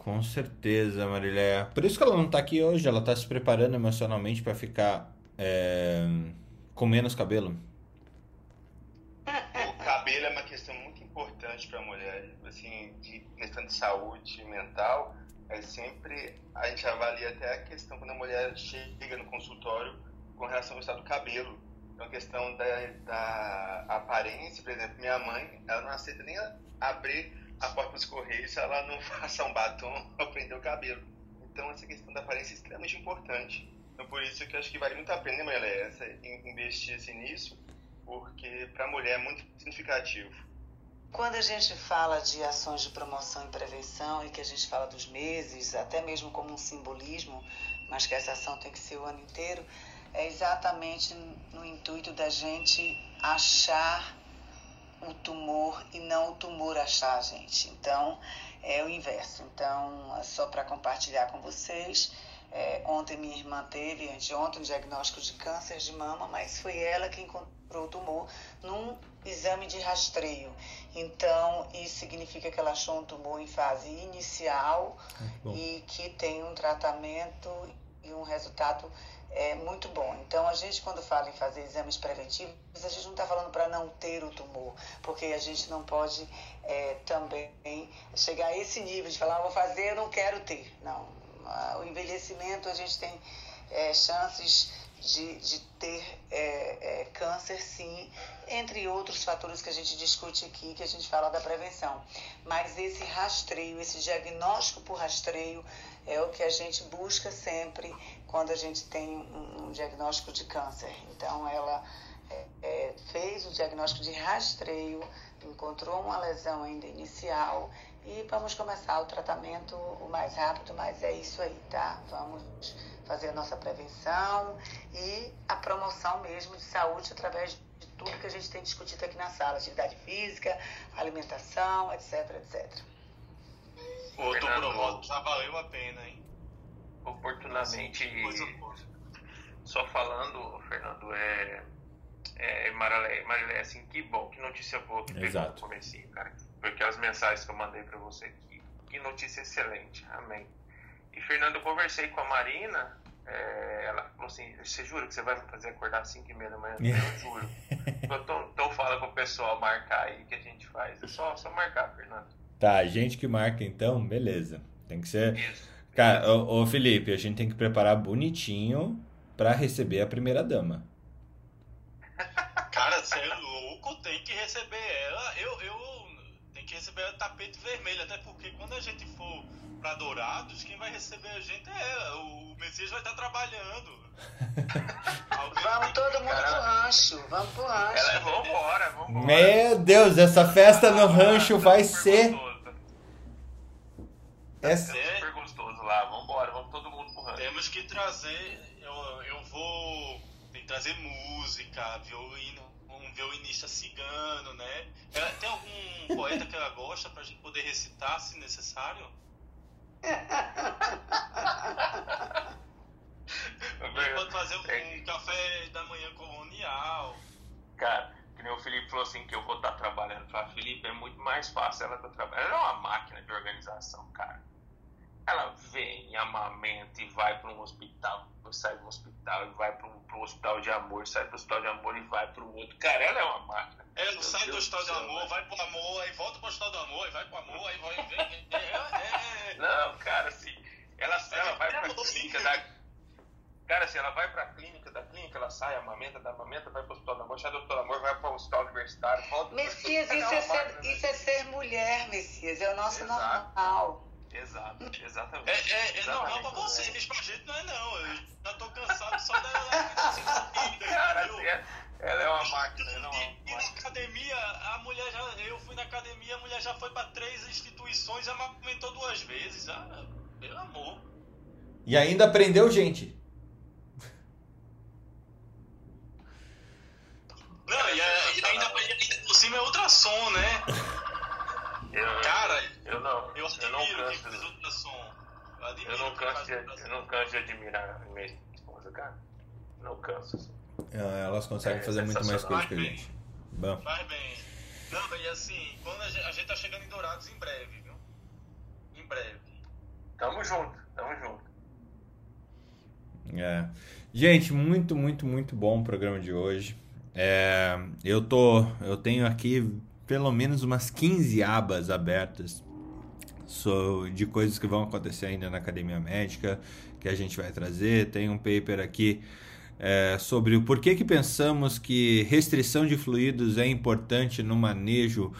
Com certeza, Marilé. Por isso que ela não está aqui hoje, ela está se preparando emocionalmente para ficar é, com menos cabelo. O cabelo é uma questão muito importante para a mulher, assim, de questão de saúde mental. É sempre a gente avalia até a questão quando a mulher chega no consultório com relação ao estado do cabelo. Então, a questão da, da aparência, por exemplo, minha mãe, ela não aceita nem abrir a porta dos correios se ela não faça um batom ou prender o cabelo. Então essa questão da aparência é extremamente importante. Então por isso que eu acho que vale muito a pena, mulher, essa, investir assim, nisso, porque para a mulher é muito significativo. Quando a gente fala de ações de promoção e prevenção e que a gente fala dos meses, até mesmo como um simbolismo, mas que essa ação tem que ser o ano inteiro, é exatamente no intuito da gente achar o tumor e não o tumor achar gente. Então, é o inverso. Então, é só para compartilhar com vocês, é, ontem minha irmã teve, anteontem, um diagnóstico de câncer de mama, mas foi ela que encontrou o tumor num exame de rastreio. Então, isso significa que ela achou um tumor em fase inicial e que tem um tratamento e um resultado é muito bom. Então, a gente, quando fala em fazer exames preventivos, a gente não está falando para não ter o tumor, porque a gente não pode é, também chegar a esse nível de falar, ah, vou fazer, eu não quero ter. Não. O envelhecimento, a gente tem é, chances de, de ter é, é, câncer, sim, entre outros fatores que a gente discute aqui, que a gente fala da prevenção. Mas esse rastreio, esse diagnóstico por rastreio, é o que a gente busca sempre quando a gente tem um, um diagnóstico de câncer. Então, ela é, é, fez o diagnóstico de rastreio, encontrou uma lesão ainda inicial e vamos começar o tratamento o mais rápido, mas é isso aí, tá? Vamos fazer a nossa prevenção e a promoção mesmo de saúde através de tudo que a gente tem discutido aqui na sala, atividade física, alimentação, etc, etc. O outubro já valeu a pena, hein? Oportunamente, só falando, Fernando, é, é Marilé, Marilé, assim, que bom, que notícia boa que teve no comecinho, cara. Porque as mensagens que eu mandei para você aqui, que notícia excelente, amém. E Fernando, eu conversei com a Marina, é, ela falou assim, você jura que você vai me fazer acordar às 5 e meia da manhã? Eu juro. então, então fala com o pessoal marcar aí que a gente faz. É só, só marcar, Fernando. Tá, gente que marca então, beleza. Tem que ser. Isso. Cara, ô, ô Felipe, a gente tem que preparar bonitinho para receber a primeira dama. Cara, você é louco, tem que receber ela. Eu, eu tenho que receber ela tapete vermelho, até porque quando a gente for para Dourados, quem vai receber a gente é ela. O Messias vai estar trabalhando. Vamos todo mundo pro rancho, vamos pro rancho. Ela, vambora, vambora. Meu Deus, essa festa no rancho vai ser. É Essa... super lá, vambora, vamos todo mundo pro rancho. Temos que trazer. Eu, eu vou. Trazer música, violino, um violinista cigano, né? Ela- tem algum poeta que ela gosta pra gente poder recitar se necessário? Gente pode fazer um, um café da manhã colonial. Cara, que nem o Felipe falou assim que eu vou estar trabalhando pra Felipe, é muito mais fácil ela tá trabalhando. Ela é uma máquina de organização, cara. Ela vem, amamenta e vai para um hospital, sai do hospital e vai para um hospital de amor, sai do hospital de amor e vai para o outro. Cara, ela é uma máquina. Ela Meu sai do Deus hospital do céu, amor, velho. vai pro amor, aí volta pro hospital do amor, aí vai pro amor, aí vai. vem, vem, É, é, é, Não, cara, assim, ela, ela vai pra amor, clínica sim. da. Cara, assim, ela vai pra clínica da clínica, ela sai, amamenta, da amamenta, vai pro hospital do amor, sai do hospital do amor, vai pro hospital universitário, volta. Messias, Ela isso é, ser, né? isso é ser mulher, Messias. É o nosso Exato. normal. Exato, exatamente. É, é, é Exatamente. normal pra vocês, pra gente não é não. Eu já tô cansado só da Cara, assim, é- ela é uma máquina, ela é uma E, e na academia, a mulher já. Eu fui na academia, a mulher já foi pra três instituições e amamentou duas vezes. Ah, pelo amor. E ainda prendeu gente. Não, e, ainda, e ainda por cima é ultrassom, né? Eu, Cara, eu não, Eu canso, faz ultrassom. Eu admiro eu não canso de, eu não canso de admirar a minha esposa, cara. Não canso. assim. É, Elas conseguem É, fazer muito mais coisa que a gente. Bom. Faz bem. Não, e assim, quando a gente, a gente tá chegando em Dourados em breve, viu? Em breve. Tamo junto, tamo junto. É. Gente, muito, muito, muito bom o programa de hoje. É, eu tô, eu tenho aqui pelo menos umas 15 abas abertas de coisas que vão acontecer ainda na academia médica que a gente vai trazer. Tem um paper aqui é, sobre o porquê que pensamos que restrição de fluidos é importante no manejo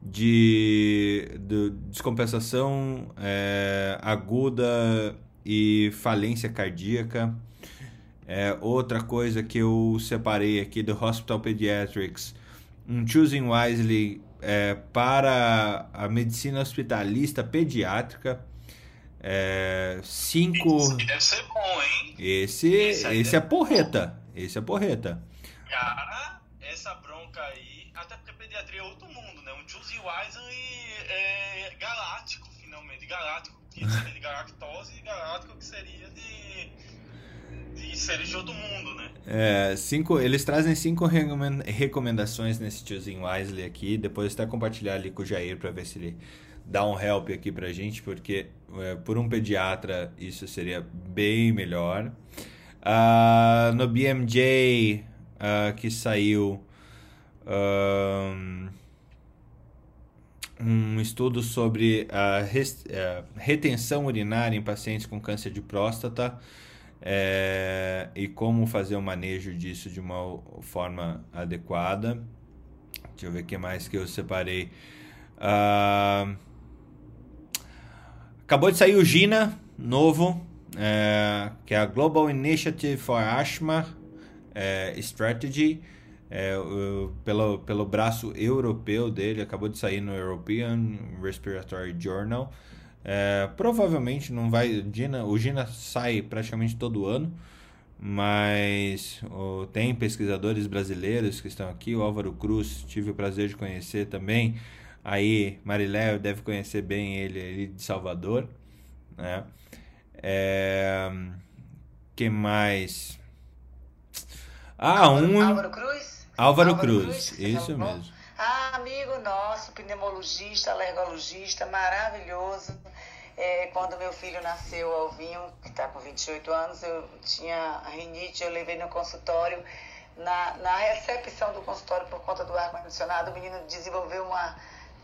de, de descompensação é, aguda e falência cardíaca. É, outra coisa que eu separei aqui do Hospital Pediatrics, um Choosing Wisely é, para a medicina hospitalista pediátrica. É, cinco. Esse deve ser bom, hein? Esse, Esse esse é porreta. Esse é porreta. Cara, essa bronca aí, até porque pediatria é outro mundo, né? Um Choose Wisely é, galáctico, finalmente. Galáctico, que seria de galactose e galáctico que seria de, seres de outro mundo, né? É, cinco, eles trazem cinco recomen- recomendações nesse Choosing Wisely aqui. Depois até compartilhar ali com o Jair para ver se ele dá um help aqui pra gente, porque é, por um pediatra isso seria bem melhor. Ah, no BMJ ah, que saiu ahn, um estudo sobre a eh, retenção urinária em pacientes com câncer de próstata é, e como fazer o manejo disso de uma forma adequada. Deixa eu ver o que mais que eu separei. Ah, acabou de sair o GINA novo, é, que é a Global Initiative for Asthma é, Strategy. É, pelo, pelo braço europeu dele, acabou de sair no European Respiratory Journal. É, provavelmente não vai. Gina, o Gina sai praticamente todo ano, mas tem pesquisadores brasileiros que estão aqui. O Álvaro Cruz, tive o prazer de conhecer também. Aí, Mariléo deve conhecer bem ele, ele de Salvador. Né? É, que mais? Ah, um. Álvaro Cruz? Álvaro, Álvaro Cruz, Cruz, isso falou? mesmo. Ah, amigo nosso, pneumologista, alergologista, maravilhoso. É, quando meu filho nasceu, Alvinho, que está com 28 anos, eu tinha rinite, eu levei no consultório. Na, na recepção do consultório, por conta do ar-condicionado, o menino desenvolveu uma,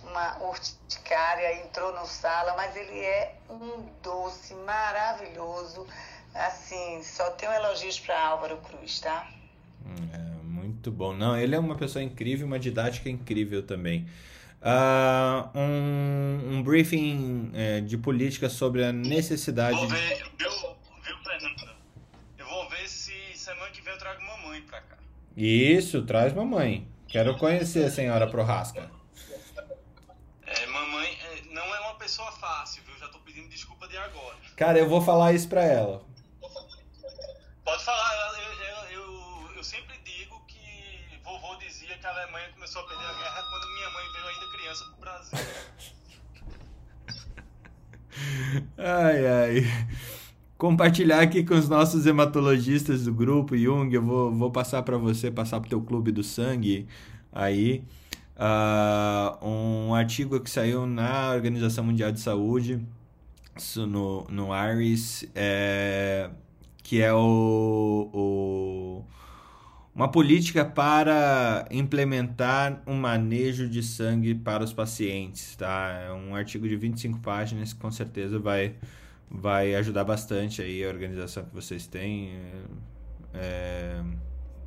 uma urticária, entrou no sala, mas ele é um doce maravilhoso. Assim, só tenho elogios para Álvaro Cruz, tá? É, muito bom. Não, ele é uma pessoa incrível, uma didática incrível também. Ah, um, um briefing é, de política sobre a necessidade. Vou ver, viu, viu? Eu vou ver se semana que vem eu trago mamãe pra cá. Isso, traz mamãe. Quero conhecer a senhora Prorasca. É, mamãe é, não é uma pessoa fácil, viu? Já tô pedindo desculpa de agora. Cara, eu vou falar isso pra ela. Pode falar, eu, eu, eu, eu sempre digo que vovô dizia que a Alemanha começou a perder a guerra quando minha mãe veio ainda criança pro Brasil. Ai, ai. Compartilhar aqui com os nossos hematologistas do grupo, Jung, eu vou, vou passar para você, passar pro teu clube do sangue aí, uh, um artigo que saiu na Organização Mundial de Saúde, no, no ARIS, é, que é o, o, uma política para implementar um manejo de sangue para os pacientes, tá? É um artigo de 25 páginas que com certeza vai, vai ajudar bastante aí a organização que vocês têm. É,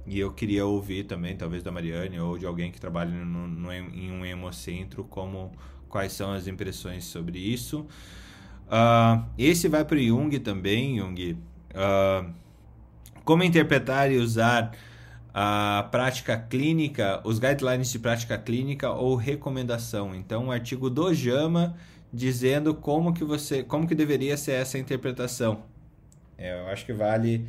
e eu queria ouvir também, talvez da Mariane ou de alguém que trabalha no, no, em um hemocentro, como, quais são as impressões sobre isso. Uh, esse vai para o Jung também, Jung. Uh, como interpretar e usar a prática clínica, os guidelines de prática clínica ou recomendação. Então, um artigo do JAMA dizendo como que você, como que deveria ser essa interpretação. É, eu acho que vale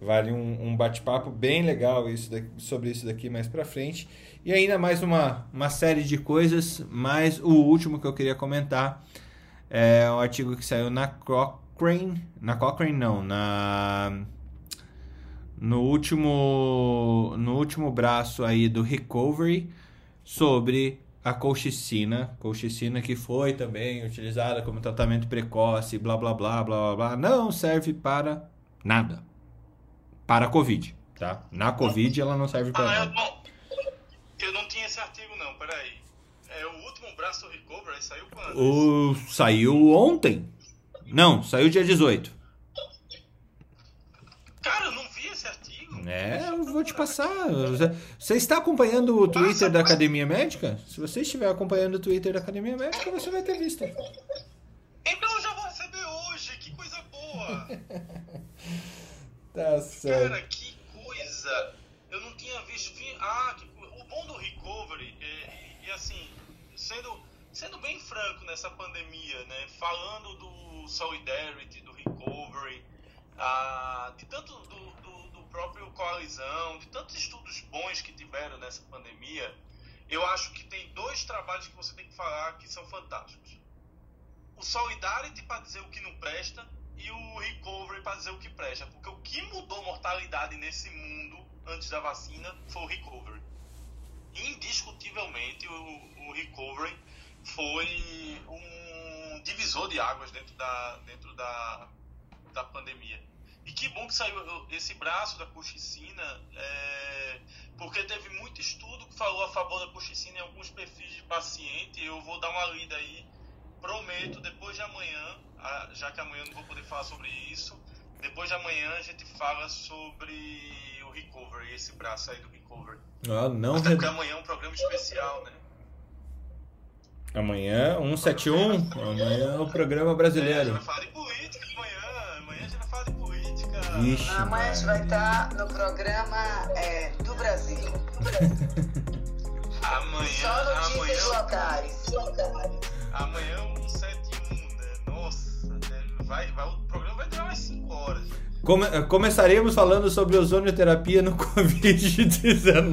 vale um, um bate-papo bem legal isso daqui, sobre isso daqui mais para frente. E ainda mais uma, uma série de coisas, mas o último que eu queria comentar é um artigo que saiu na Cochrane, na Cochrane não, na no último no último braço aí do Recovery sobre a colchicina, colchicina que foi também utilizada como tratamento precoce, blá blá blá blá blá, blá não serve para nada. Para a COVID, tá? Na COVID ela não serve para ah, nada. Eu não, eu não tinha esse artigo não, peraí. É o último braço do Recovery, saiu quando? O, saiu ontem. Não, saiu dia 18. Cara, eu não. É, eu vou te passar. Você está acompanhando o Twitter da. Academia Médica? Se você estiver acompanhando o Twitter da Academia Médica, você vai ter visto. Então eu já vou receber hoje, que coisa boa. Tá certo. Cara, que coisa! Eu não tinha visto. vi- Ah, que o bom do recovery é, e assim, sendo, sendo bem franco nessa pandemia, né? Falando do solidarity, do recovery, ah, de tanto do, do próprio coalizão, de tantos estudos bons que tiveram nessa pandemia, eu acho que tem dois trabalhos que você tem que falar que são fantásticos. O solidarity para dizer o que não presta e o recovery para dizer o que presta. Porque o que mudou mortalidade nesse mundo antes da vacina foi o recovery. Indiscutivelmente, o, o recovery foi um divisor de águas dentro da, dentro da, da pandemia. E que bom que saiu esse braço da colchicina, é, porque teve muito estudo que falou a favor da colchicina em alguns perfis de paciente. Eu vou dar uma lida aí prometo, depois de amanhã, já que amanhã eu não vou poder falar sobre isso, depois de amanhã a gente fala sobre o recovery, esse braço aí do recovery. Ah, não Até porque amanhã é um programa especial, né? Amanhã, 171. Amanhã é o programa É, a gente brasileiro. vai falar de política amanhã, Vixe, Amanhã a gente vai estar no programa é, do Brasil. Amanhã, Só notícias amanhã, locais. amanhã é um 71, né? Nossa, né? vai, vai, o programa vai durar umas 5 horas. Come- começaremos falando sobre ozonioterapia no Covid-19.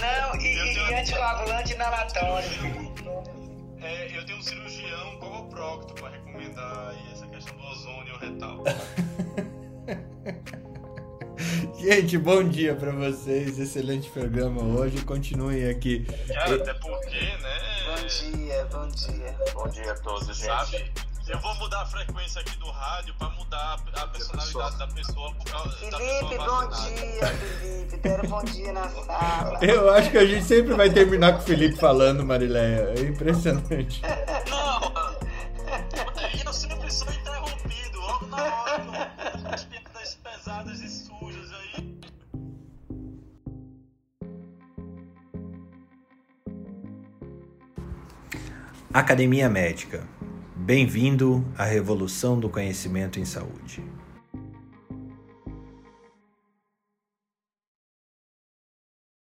Não, e, e anticoagulante inalatório. É, eu tenho um cirurgião coloprocto para recomendar aí Gente, bom dia pra vocês. Excelente programa hoje. Continuem aqui. Cara, até porque, né? Bom dia, bom dia. Bom dia a todos, gente. Sabe? Eu vou mudar a frequência aqui do rádio para mudar a personalidade da pessoa por causa da Felipe, pessoa bom dia, Felipe. Deram bom dia na sala. Eu acho que a gente sempre vai terminar com o Felipe falando, Marileia. É impressionante. Não, e eu sempre sou interrompido logo na hora com as piadas pesadas e sujas aí. Academia Médica. Bem-vindo à revolução do conhecimento em saúde.